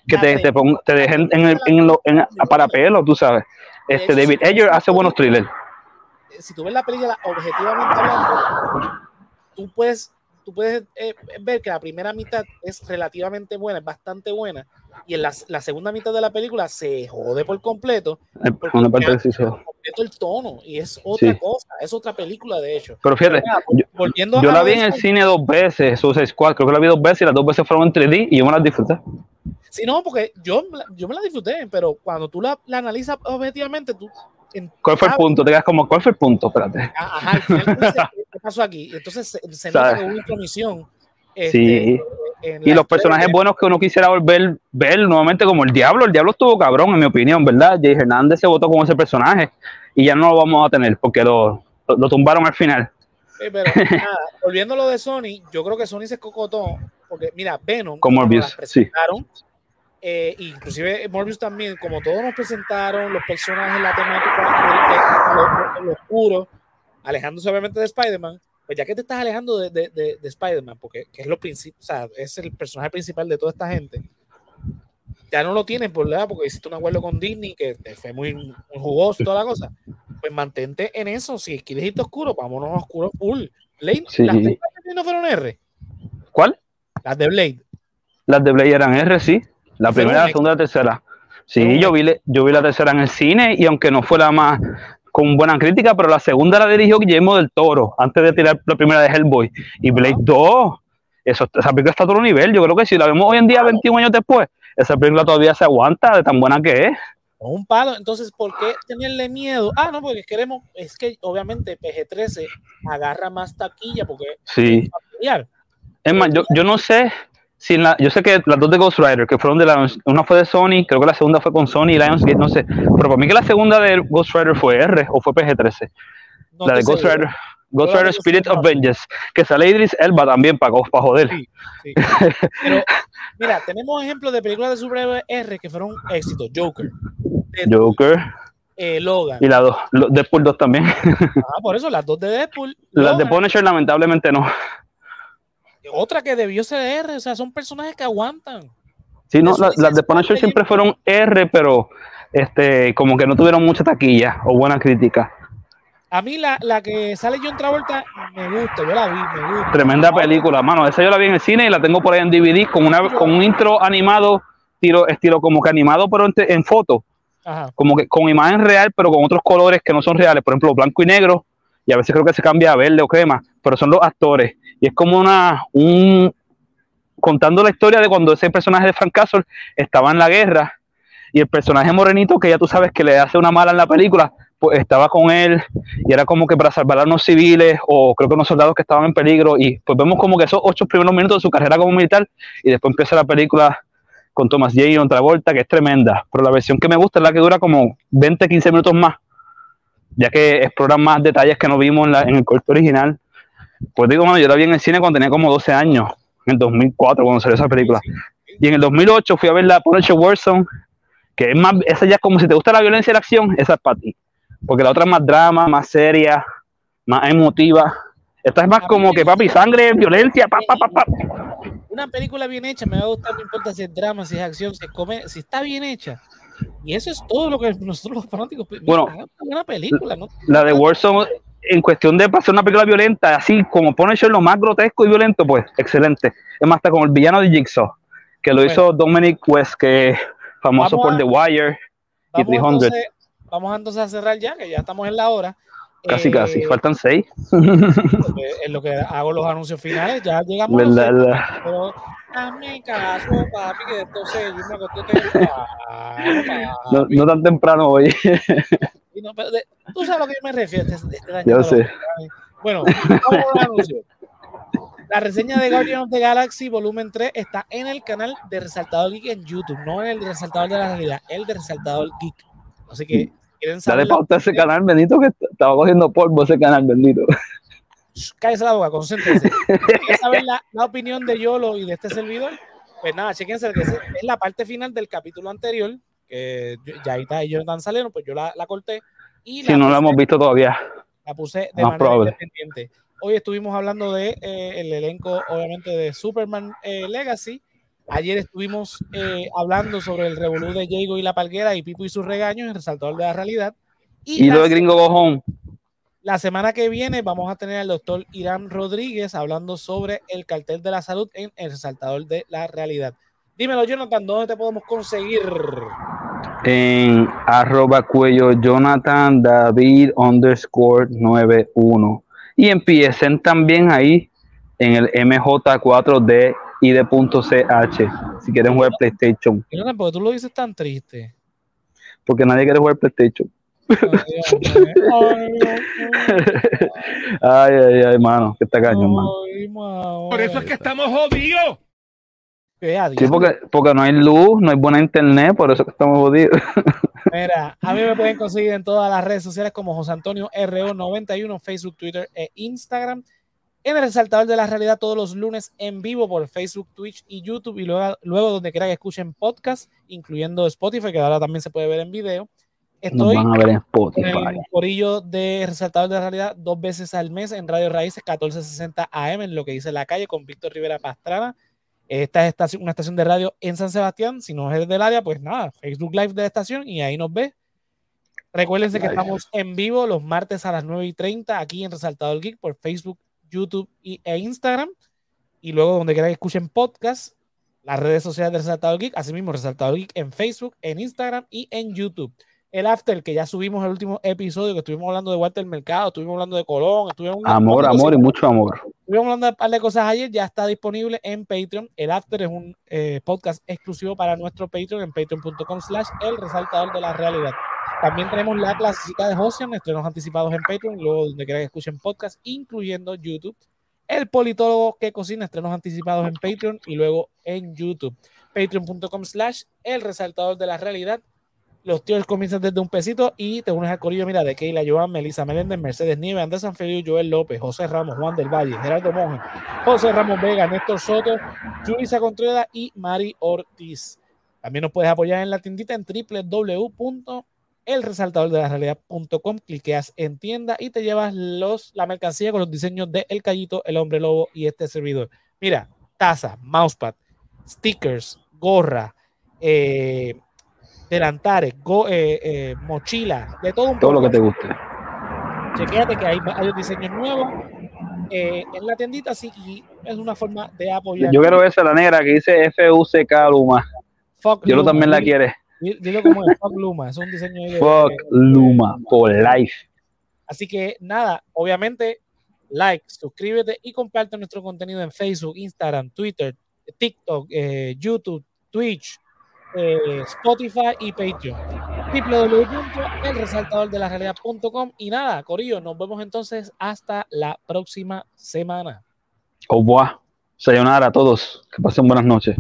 [SPEAKER 2] que te, te, pon- te dejen en, el- en lo- en- para pelo, tú sabes. Este David Ayer hace buenos thrillers.
[SPEAKER 1] si tú ves la película objetivamente hablando, tú puedes, tú puedes eh, ver que la primera mitad es relativamente buena, es bastante buena, y en la, la segunda mitad de la película se jode por completo,
[SPEAKER 2] Una parte sí, sí.
[SPEAKER 1] por completo el tono, y es otra
[SPEAKER 2] Sí.
[SPEAKER 1] cosa, es otra película de hecho.
[SPEAKER 2] Pero fíjate, yo,
[SPEAKER 1] volviendo
[SPEAKER 2] yo
[SPEAKER 1] a
[SPEAKER 2] la vi en el cine dos veces, Suicide Squad, creo que la vi dos veces y las dos veces fueron en 3D y yo me las disfruté.
[SPEAKER 1] Sí, no, porque yo, yo me la disfruté, pero cuando tú la, la analizas objetivamente, tú...
[SPEAKER 2] ¿Cuál fue el punto? Te quedas como, ¿cuál fue el punto? Espérate.
[SPEAKER 1] a- Ajá, ¿qué pasó aquí? Entonces se, se nota hubo intromisión.
[SPEAKER 2] Sí.
[SPEAKER 1] este,
[SPEAKER 2] Y los personajes buenos que uno quisiera volver ver nuevamente como el Diablo. El Diablo estuvo cabrón, en mi opinión, ¿verdad? Jay Hernández se votó como ese personaje y ya no lo vamos a tener porque lo, lo, lo tumbaron al final.
[SPEAKER 1] Sí, pero nada, volviendo a lo de Sony, yo creo que Sony se cocotó, porque mira, Venom,
[SPEAKER 2] Con
[SPEAKER 1] cuando
[SPEAKER 2] Morbius,
[SPEAKER 1] las presentaron, eh, inclusive Morbius también, como todos nos presentaron, los personajes, la temática, oscuro, alejándose obviamente de Spider-Man, pues ya que te estás alejando de, de, de, de Spider-Man, porque que es lo o sea, es el personaje principal de toda esta gente, ya no lo tienes, por ¿verdad? porque hiciste un acuerdo con Disney que te fue muy, muy jugoso, toda la cosa. Pues mantente en eso. Si quieres irte oscuro, vámonos a oscuro full. Blade,
[SPEAKER 2] Sí.
[SPEAKER 1] las de Blade no fueron R.
[SPEAKER 2] ¿Cuál?
[SPEAKER 1] Las de Blade.
[SPEAKER 2] Las de Blade eran R, sí. La primera, la
[SPEAKER 1] un
[SPEAKER 2] segunda, la tercera. Sí, yo vi, yo vi la tercera en el cine y aunque no fue la más con buena crítica, pero la segunda la dirigió Guillermo del Toro, antes de tirar la primera de Hellboy. Y Blade 2, eso, esa película está a otro nivel. Yo creo que si la vemos hoy en día, 21 años después, esa película todavía se aguanta de tan buena que es.
[SPEAKER 1] Un palo. Entonces, ¿por qué tenerle miedo? Ah, no, porque queremos. Es que obviamente PG-13 agarra más taquilla porque
[SPEAKER 2] Sí.
[SPEAKER 1] es familiar.
[SPEAKER 2] Es más, yo, yo no sé si en la, yo sé que las dos de Ghost Rider, que fueron de la, una fue de Sony, creo que la segunda fue con Sony y Lionsgate, no sé, pero para mí que la segunda de Ghost Rider fue R o fue PG-13.
[SPEAKER 1] No
[SPEAKER 2] la de Ghost. Rider, Ghost Rider Spirit of Vengeance, que sale Idris Elba también para, para joder.
[SPEAKER 1] Sí, sí. Pero, mira, tenemos ejemplos de películas de superhéroes R que fueron éxitos. Joker, Deadpool,
[SPEAKER 2] Joker
[SPEAKER 1] eh, Logan.
[SPEAKER 2] y la dos, Deadpool 2 también.
[SPEAKER 1] Ah, por eso, las dos de Deadpool.
[SPEAKER 2] Las de Punisher lamentablemente no.
[SPEAKER 1] Otra que debió ser R, o sea, son personajes que aguantan.
[SPEAKER 2] Sí, no,
[SPEAKER 1] Eso
[SPEAKER 2] la- las de Punisher siempre fueron R, pero este como que no tuvieron mucha taquilla o buena crítica.
[SPEAKER 1] A mí la, la que sale John Travolta me gusta, yo la vi, me gusta.
[SPEAKER 2] Tremenda película, mano. Esa yo la vi en el cine y la tengo por ahí en DVD con, una, con un intro animado, tiro, estilo como que animado, pero en, en foto,
[SPEAKER 1] Ajá.
[SPEAKER 2] como que con imagen real, pero con otros colores que no son reales. Por ejemplo, blanco y negro, y a veces creo que se cambia a verde o crema, pero son los actores. Y es como una, un, contando la historia de cuando ese personaje de Frank Castle estaba en la guerra y el personaje morenito, que ya tú sabes que le hace una mala en la película, pues estaba con él y era como que para salvar a unos civiles o creo que unos soldados que estaban en peligro y pues vemos como que esos ocho primeros minutos de su carrera como militar y después empieza la película con Thomas J. y otra vuelta que es tremenda, pero la versión que me gusta es la que dura como 20, 15 minutos más, ya que explora más detalles que no vimos en, la- en el corto original. Pues digo, mano, yo la vi en el cine cuando tenía como 12 años, en el 2004 cuando salió esa película. Y en el 2008 fui a ver la Punisher Warzone, que es más, esa ya es como si te gusta la violencia y la acción, esa es para ti. Porque la otra es más drama, más seria, más emotiva. Esta es más como que, papi, sangre, violencia, pa, pa, pa, pa.
[SPEAKER 1] Una película bien hecha me va a gustar, no importa si es drama, si es acción, si si está bien hecha. Y eso es todo lo que nosotros los fanáticos.
[SPEAKER 2] Bueno,
[SPEAKER 1] Hagan una buena película, ¿no?
[SPEAKER 2] La de Warzone, en cuestión de hacer una película violenta, así como Punisher, lo más grotesco y violento, pues, excelente. Es más, está como el villano de Jigsaw, que lo
[SPEAKER 1] Bueno.
[SPEAKER 2] hizo Dominic West, que es famoso por
[SPEAKER 1] a-
[SPEAKER 2] The Wire y
[SPEAKER 1] Vamos
[SPEAKER 2] 300.
[SPEAKER 1] entonces, vamos entonces a cerrar ya, que ya estamos en la hora.
[SPEAKER 2] Casi,
[SPEAKER 1] Eh,
[SPEAKER 2] casi, faltan seis.
[SPEAKER 1] En lo que hago los anuncios finales, ya llegamos. a los
[SPEAKER 2] ¿Verdad?
[SPEAKER 1] seis,
[SPEAKER 2] verdad.
[SPEAKER 1] Pero hazme caso, papi, que entonces yo me acosté temprano,
[SPEAKER 2] No, tan temprano hoy.
[SPEAKER 1] Y no, pero de- tú sabes a lo que yo me refiero. Este, este
[SPEAKER 2] Yo sé.
[SPEAKER 1] los- Bueno, vamos a los anuncios. La reseña de Guardians of the Galaxy Volumen 3 está en el canal de Resaltador Geek en YouTube, no en el de Resaltador de la Realidad, el de Resaltador Geek. Así que, quieren saber.
[SPEAKER 2] Dale
[SPEAKER 1] la-
[SPEAKER 2] pauta a ese canal, bendito, que estaba cogiendo polvo ese canal, bendito.
[SPEAKER 1] Cállese la boca, concéntrense. Si quieren saber la, la opinión de Yolo y de este servidor, pues nada, chequense que es, la parte final del capítulo anterior, que yo- ya ahí está, ellos dan salieron, pues yo la, la corté. Y
[SPEAKER 2] Si no lo hemos visto todavía.
[SPEAKER 1] La puse de manera independiente. Hoy estuvimos hablando de eh, el elenco, obviamente, de Superman eh, Legacy. Ayer estuvimos eh, hablando sobre el revolú de Diego y la Palguera y Pipo y sus regaños, el resaltador de la realidad.
[SPEAKER 2] Y, lo de Gringo Bojón.
[SPEAKER 1] La semana que viene vamos a tener al doctor Irán Rodríguez hablando sobre el cartel de la salud en el resaltador de la realidad. Dímelo, Jonathan, ¿dónde te podemos conseguir?
[SPEAKER 2] En arroba cuello Jonathan David underscore 91 y empiecen también ahí en el MJ4D y de .ch si quieren jugar PlayStation.
[SPEAKER 1] ¿Por qué tú lo dices tan triste?
[SPEAKER 2] Porque nadie quiere jugar PlayStation. Ay, ay, ay, mano, que está caño, mano.
[SPEAKER 3] Por eso es que estamos jodidos.
[SPEAKER 2] Sí, porque, porque no hay luz, no hay buena internet, por eso que estamos jodidos.
[SPEAKER 1] Mira, a mí me pueden conseguir en todas las redes sociales como José Antonio RO91, Facebook, Twitter e Instagram. En el resaltador de la realidad todos los lunes en vivo por Facebook, Twitch y YouTube y luego, luego donde quiera que escuchen podcast, incluyendo Spotify, que ahora también se puede ver en video. Estoy
[SPEAKER 2] Nos van a ver en Spotify.
[SPEAKER 1] en el corillo de resaltador de la realidad dos veces al mes en Radio Raíces 1460 AM, en lo que dice la calle con Víctor Rivera Pastrana esta es una estación de radio en San Sebastián. Si no es del área, pues nada, Facebook Live de la estación y ahí nos ve. Recuérdense que estamos en vivo los martes a las 9 y 30 aquí en Resaltador Geek por Facebook, YouTube y, e Instagram. Y luego donde quieran que escuchen podcast, las redes sociales de Resaltador Geek, asimismo Resaltador Geek en Facebook, en Instagram y en YouTube el after que ya subimos el último episodio, que estuvimos hablando de Walter Mercado, estuvimos hablando de Colón, estuvimos
[SPEAKER 2] amor, amor y mucho amor.
[SPEAKER 1] Estuvimos hablando de un par de cosas ayer, ya está disponible en Patreon. El after es un eh, podcast exclusivo para nuestro Patreon en patreon.com slash el resaltador de la realidad. También tenemos la clasicita de Josian, estrenos anticipados en Patreon, luego donde quieran que escuchen podcast, incluyendo YouTube. El politólogo que cocina, estrenos anticipados en Patreon y luego en YouTube. Patreon.com slash el resaltador de la realidad los tíos comienzan desde un pesito y te unes al corillo, mira, de Keila, Joan, Melissa Meléndez, Mercedes Nieves, Andrés Sanfeliu, Joel López, José Ramos, Juan del Valle, Gerardo Monge, José Ramos Vega, Néstor Soto, Julissa Contreras y Mari Ortiz. También nos puedes apoyar en la tiendita en www.elresaltadordelarrealidad.com, cliqueas en tienda y te llevas los, la mercancía con los diseños de El Callito, El Hombre Lobo y este servidor. Mira, taza, mousepad, stickers, gorra, eh, delantares, go, eh, eh, mochila, de todo un
[SPEAKER 2] Todo lo que te guste.
[SPEAKER 1] Chequéate que hay varios diseños nuevos en la tiendita, así y es una forma de apoyar.
[SPEAKER 2] Yo quiero esa la negra que dice FUCK Luma. Fuck Yo Luma, también la quiere.
[SPEAKER 1] Dilo como es, Fuck Luma, es un diseño de,
[SPEAKER 2] Fuck Luma, por life.
[SPEAKER 1] Así que nada, obviamente, like, suscríbete y comparte nuestro contenido en Facebook, Instagram, Twitter, TikTok, YouTube, Twitch, eh, Spotify y Patreon. www.elresaltadordelarrealidad.com y nada, Corillo, nos vemos entonces hasta la próxima semana.
[SPEAKER 2] Au revoir. Sayonara a todos. Que pasen buenas noches.